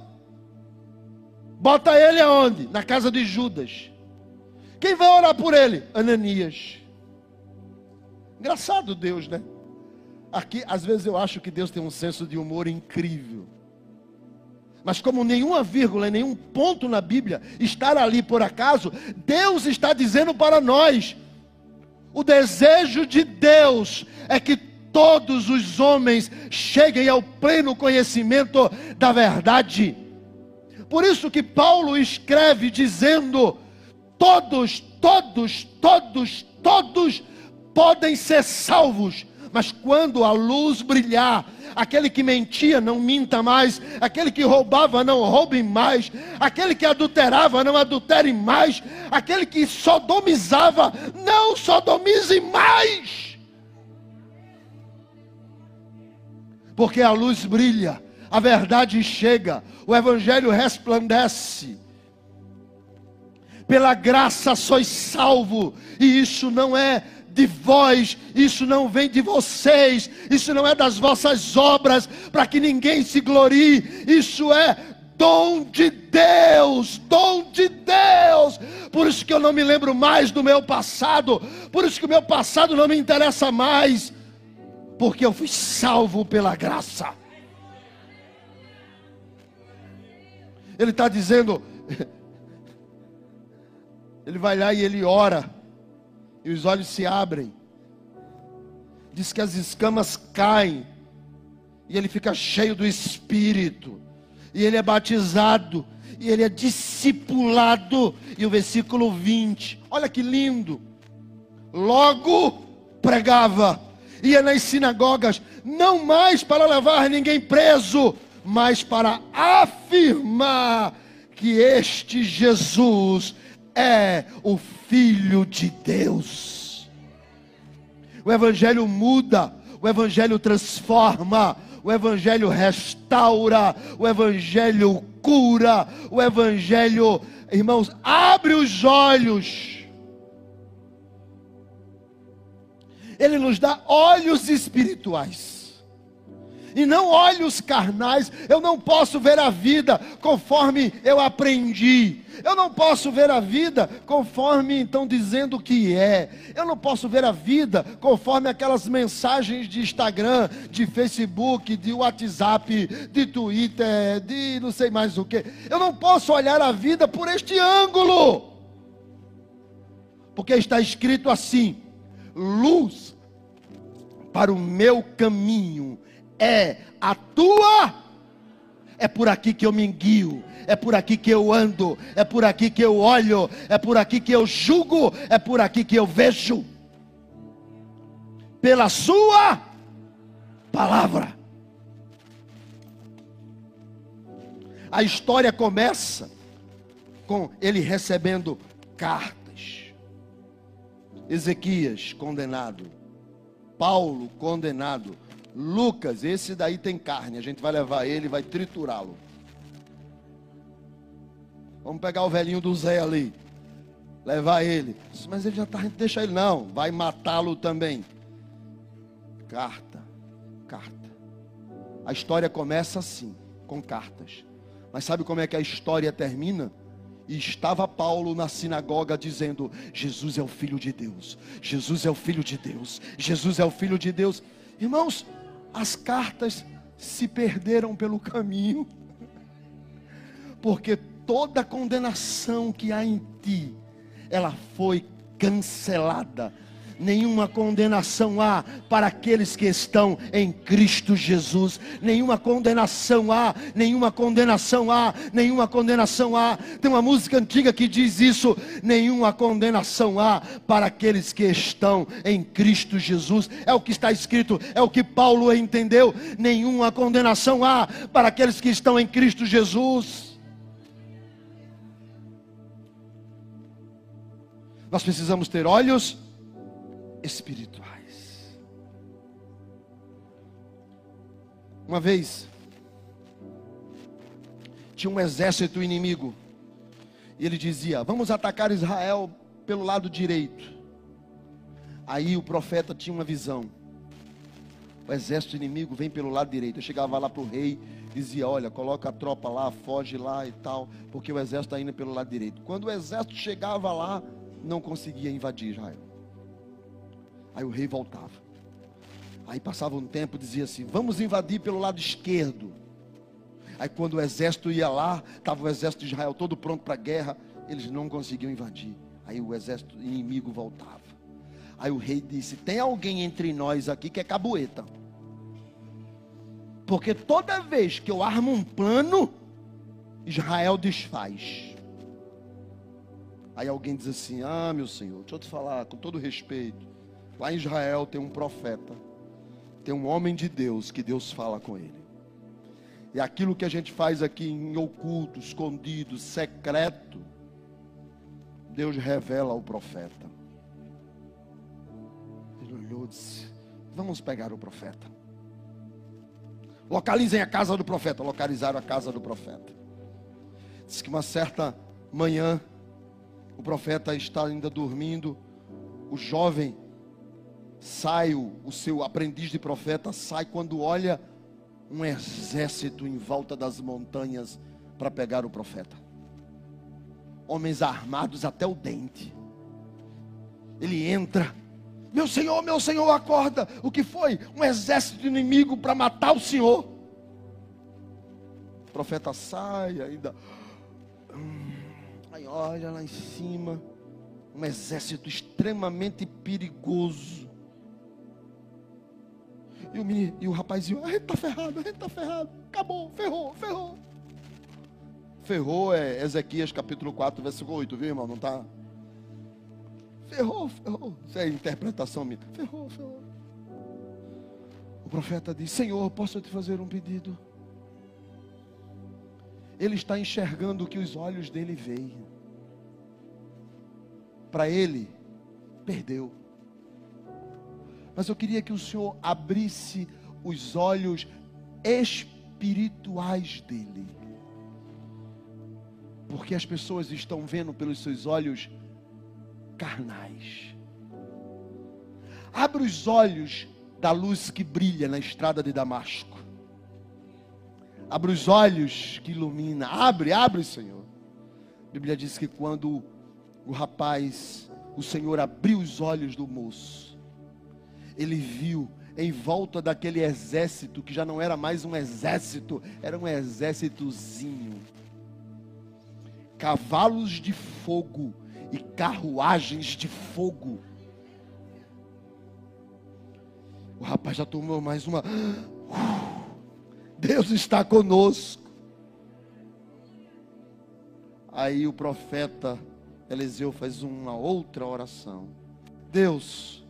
bota ele aonde? Na casa de Judas. Quem vai orar por ele? Ananias. Engraçado Deus, né? Aqui, às vezes eu acho que Deus tem um senso de humor incrível. Mas como nenhuma vírgula, nenhum ponto na Bíblia estar ali por acaso, Deus está dizendo para nós: o desejo de Deus é que todos os homens cheguem ao pleno conhecimento da verdade. Por isso que Paulo escreve dizendo: todos, todos, todos, todos podem ser salvos, mas quando a luz brilhar, aquele que mentia não minta mais, aquele que roubava não roube mais, aquele que adulterava não adultere mais, aquele que sodomizava não sodomize mais. Porque a luz brilha, a verdade chega, o evangelho resplandece. Pela graça sois salvo, e isso não é de vós, isso não vem de vocês, isso não é das vossas obras, para que ninguém se glorie, isso é dom de Deus, dom de Deus. Por isso que eu não me lembro mais do meu passado, por isso que o meu passado não me interessa mais, porque eu fui salvo pela graça. Ele está dizendo, Ele vai lá e ele ora, e os olhos se abrem. Diz que as escamas caem, e ele fica cheio do Espírito, e ele é batizado, e ele é discipulado. E o versículo 20, olha que lindo. Logo pregava, ia nas sinagogas, não mais para levar ninguém preso, mas para afirmar que este Jesus é o Filho de Deus. O Evangelho muda, o Evangelho transforma, o Evangelho restaura, o Evangelho cura, o Evangelho, irmãos, abre os olhos. Ele nos dá olhos espirituais e não olhos carnais. Eu não posso ver a vida conforme eu aprendi. Eu não posso ver a vida conforme estão dizendo que é. Eu não posso ver a vida conforme aquelas mensagens de Instagram, de Facebook, de WhatsApp, de Twitter, de não sei mais o que. Eu não posso olhar a vida por este ângulo. Porque está escrito assim: luz para o meu caminho é a tua, é por aqui que eu me guio, é por aqui que eu ando, é por aqui que eu olho, é por aqui que eu julgo, é por aqui que eu vejo. Pela sua palavra. A história começa com ele recebendo cartas. Ezequias condenado, Paulo condenado, Lucas, esse daí tem carne, a gente vai levar ele e vai triturá-lo. Vamos pegar o velhinho do Zé ali, levar ele. Mas ele já está, deixa ele não, vai matá-lo também. Carta, carta. A história começa assim, com cartas. Mas sabe como é que a história termina? E estava Paulo na sinagoga dizendo: Jesus é o Filho de Deus, Jesus é o Filho de Deus, Jesus é o Filho de Deus. Irmãos, as cartas se perderam pelo caminho, porque toda condenação que há em ti, ela foi cancelada nenhuma condenação há para aqueles que estão em Cristo Jesus. Nenhuma condenação há, nenhuma condenação há, nenhuma condenação há. Tem uma música antiga que diz isso: nenhuma condenação há para aqueles que estão em Cristo Jesus. É o que está escrito, é o que Paulo entendeu. Nenhuma condenação há para aqueles que estão em Cristo Jesus. Nós precisamos ter olhos espirituais. Uma vez, tinha um exército inimigo, e ele dizia: Vamos atacar Israel pelo lado direito. Aí o profeta tinha uma visão. O exército inimigo vem pelo lado direito. Eu chegava lá para o rei, dizia: Olha, coloca a tropa lá, foge lá e tal, porque o exército está indo pelo lado direito. Quando o exército chegava lá, não conseguia invadir Israel. Aí o rei voltava. Aí passava um tempo, dizia assim: Vamos invadir pelo lado esquerdo. Aí quando o exército ia lá, estava o exército de Israel todo pronto para a guerra, eles não conseguiam invadir. Aí o exército inimigo voltava. Aí o rei disse: Tem alguém entre nós aqui que é cabueta. Porque toda vez que eu armo um plano, Israel desfaz. Aí alguém diz assim: Ah, meu senhor, deixa eu te falar com todo respeito. Lá em Israel tem um profeta, tem um homem de Deus que Deus fala com ele. E aquilo que a gente faz aqui em oculto, escondido, secreto, Deus revela ao profeta. Ele olhou e disse: Vamos pegar o profeta. Localizem a casa do profeta. Localizaram a casa do profeta. Diz que uma certa manhã, o profeta está ainda dormindo. O jovem sai o, seu aprendiz de profeta, sai quando olha um exército em volta das montanhas para pegar o profeta. Homens armados até o dente. Ele entra. Meu senhor, meu senhor, acorda. O que foi? Um exército inimigo para matar o senhor. O profeta sai ainda. Aí olha lá em cima. um exército extremamente perigoso. E o, menino, e o rapazinho, a gente está ferrado, a gente está ferrado. Acabou, ferrou, ferrou. Ferrou é Ezequias capítulo 4, versículo 8, viu, irmão? Não está? Ferrou, ferrou. Isso é interpretação minha. Ferrou, ferrou. O profeta diz: Senhor, posso te fazer um pedido? Ele está enxergando o que os olhos dele veem. Para ele, perdeu. Mas eu queria que o Senhor abrisse os olhos espirituais dele. Porque as pessoas estão vendo pelos seus olhos carnais. Abre os olhos da luz que brilha na estrada de Damasco. Abre os olhos que ilumina. Abre, abre, Senhor. A Bíblia diz que quando o rapaz, o Senhor abriu os olhos do moço, ele viu em volta daquele exército, que já não era mais um exército, era um exércitozinho. Cavalos de fogo e carruagens de fogo. O rapaz já tomou mais uma. Deus está conosco. Aí o profeta Eliseu faz uma outra oração. Deus,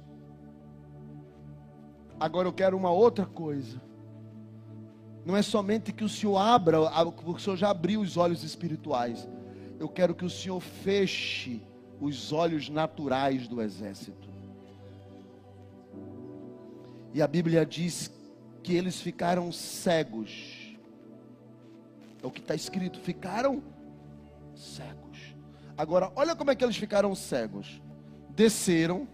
agora eu quero uma outra coisa. Não é somente que o Senhor abra, o Senhor já abriu os olhos espirituais. Eu quero que o Senhor feche os olhos naturais do exército. E a Bíblia diz que eles ficaram cegos. É o que está escrito: ficaram cegos. Agora, olha como é que eles ficaram cegos. Desceram,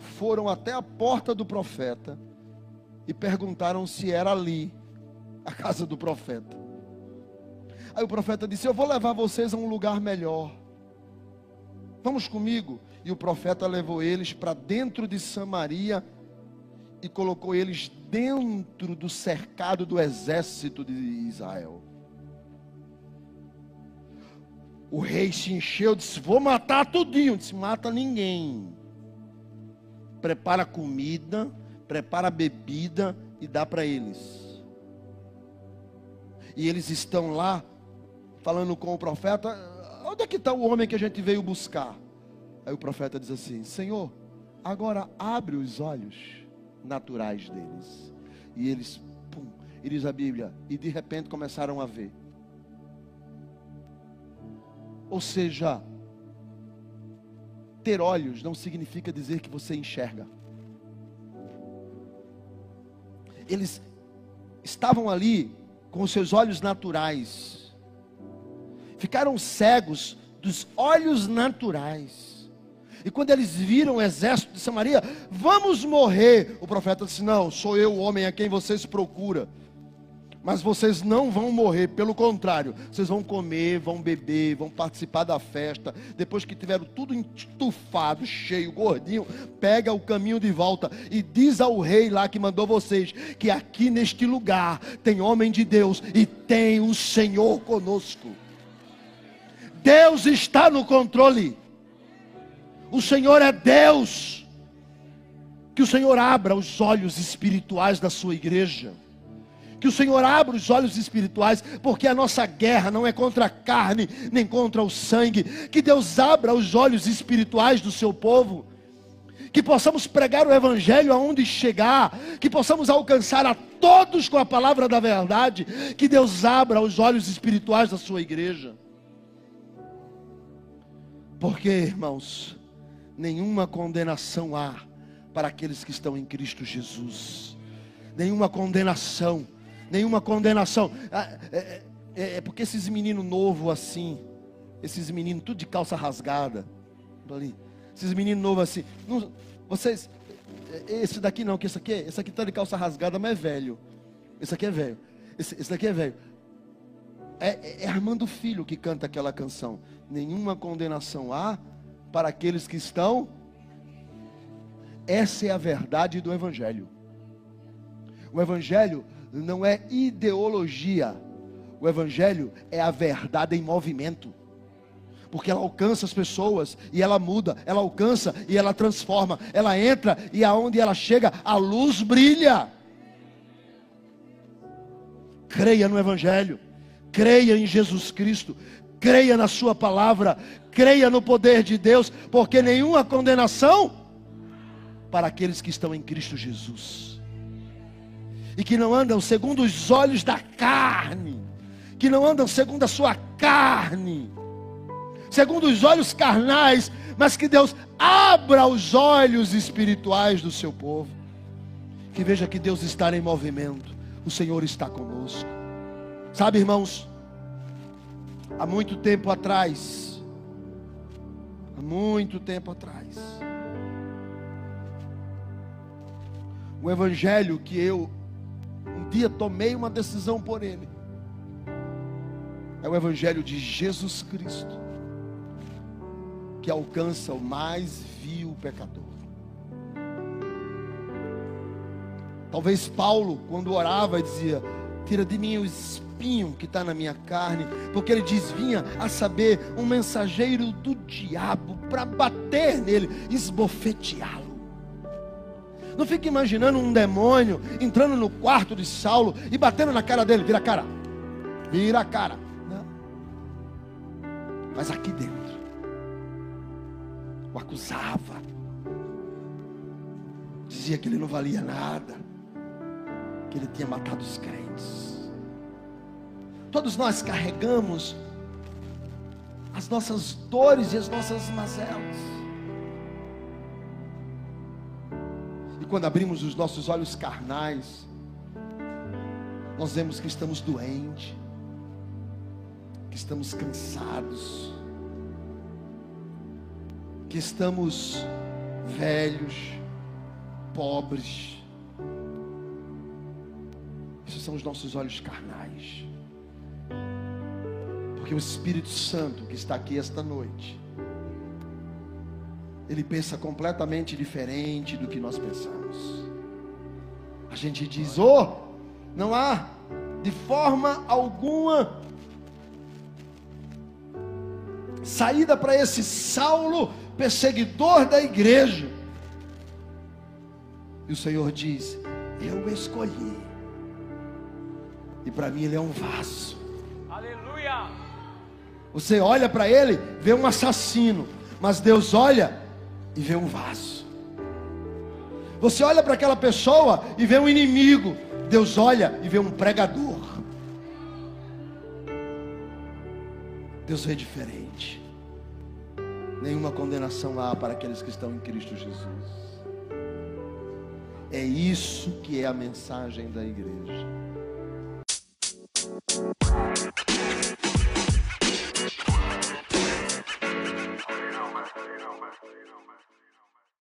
foram até a porta do profeta e perguntaram se era ali a casa do profeta. Aí o profeta disse: Eu vou levar vocês a um lugar melhor. Vamos comigo. E o profeta levou eles para dentro de Samaria e colocou eles dentro do cercado do exército de Israel. O rei se encheu, disse: Vou matar tudinho. Disse: Mata ninguém. Prepara comida, prepara bebida e dá para eles. E eles estão lá falando com o profeta: Onde é que está o homem que a gente veio buscar? Aí o profeta diz assim: Senhor, agora abre os olhos naturais deles. E eles, pum, e diz a Bíblia, e de repente começaram a ver. Ou seja, ter olhos não significa dizer que você enxerga. Eles estavam ali com seus olhos naturais, ficaram cegos dos olhos naturais. E quando eles viram o exército de Samaria, vamos morrer. O profeta disse: Não, sou eu o homem a quem vocês procuram. Mas vocês não vão morrer, pelo contrário, vocês vão comer, vão beber, vão participar da festa. Depois que tiveram tudo estufado, cheio, gordinho, pega o caminho de volta e diz ao rei lá que mandou vocês que aqui neste lugar tem homem de Deus e tem o Senhor conosco. Deus está no controle. O Senhor é Deus. Que o Senhor abra os olhos espirituais da sua igreja. Que o Senhor abra os olhos espirituais, porque a nossa guerra não é contra a carne, nem contra o sangue. Que Deus abra os olhos espirituais do seu povo. Que possamos pregar o Evangelho aonde chegar. Que possamos alcançar a todos com a palavra da verdade. Que Deus abra os olhos espirituais da sua igreja. Porque, irmãos, nenhuma condenação há para aqueles que estão em Cristo Jesus. Nenhuma condenação, nenhuma condenação. Ah, é, é, é porque esses meninos novos assim, esses meninos tudo de calça rasgada, ali, esses meninos novos assim, não, vocês, esse daqui não, que esse aqui, esse aqui está de calça rasgada, mas é velho. Esse aqui é velho. Esse, esse daqui é velho. É, é Armando Filho que canta aquela canção nenhuma condenação há para aqueles que estão. Essa é a verdade do Evangelho. O Evangelho não é ideologia, o Evangelho é a verdade em movimento. Porque ela alcança as pessoas e ela muda, ela alcança e ela transforma, ela entra e aonde ela chega, a luz brilha. Creia no Evangelho, creia em Jesus Cristo, creia na Sua palavra, creia no poder de Deus, porque nenhuma condenação para aqueles que estão em Cristo Jesus e que não andam segundo os olhos da carne, que não andam segundo a sua carne, segundo os olhos carnais, mas que Deus abra os olhos espirituais do seu povo, que veja que Deus está em movimento, o Senhor está conosco. Sabe, irmãos, há muito tempo atrás, há muito tempo atrás, o evangelho que eu um dia tomei uma decisão por ele. É o evangelho de Jesus Cristo que alcança o mais vil pecador. Talvez Paulo, quando orava, dizia: Tira de mim o espinho que está na minha carne, porque ele diz: Vinha a saber um mensageiro do diabo para bater nele, esbofeteá-lo. Não fique imaginando um demônio entrando no quarto de Saulo e batendo na cara dele, vira a cara, vira a cara. Não. Mas aqui dentro o acusava, dizia que ele não valia nada, que ele tinha matado os crentes. Todos nós carregamos as nossas dores e as nossas mazelas. Quando abrimos os nossos olhos carnais, nós vemos que estamos doentes, que estamos cansados, que estamos velhos, pobres. Esses são os nossos olhos carnais. Porque o Espírito Santo que está aqui esta noite, ele pensa completamente diferente do que nós pensamos. A gente diz: "Oh, não há de forma alguma saída para esse Saulo perseguidor da igreja. E o Senhor diz: Eu o escolhi. E para mim ele é um vaso. Aleluia. Você olha para ele, vê um assassino, mas Deus olha e vê um vaso. Você olha para aquela pessoa e vê um inimigo. Deus olha e vê um pregador. Deus vê diferente. Nenhuma condenação há para aqueles que estão em Cristo Jesus. É isso que é a mensagem da igreja.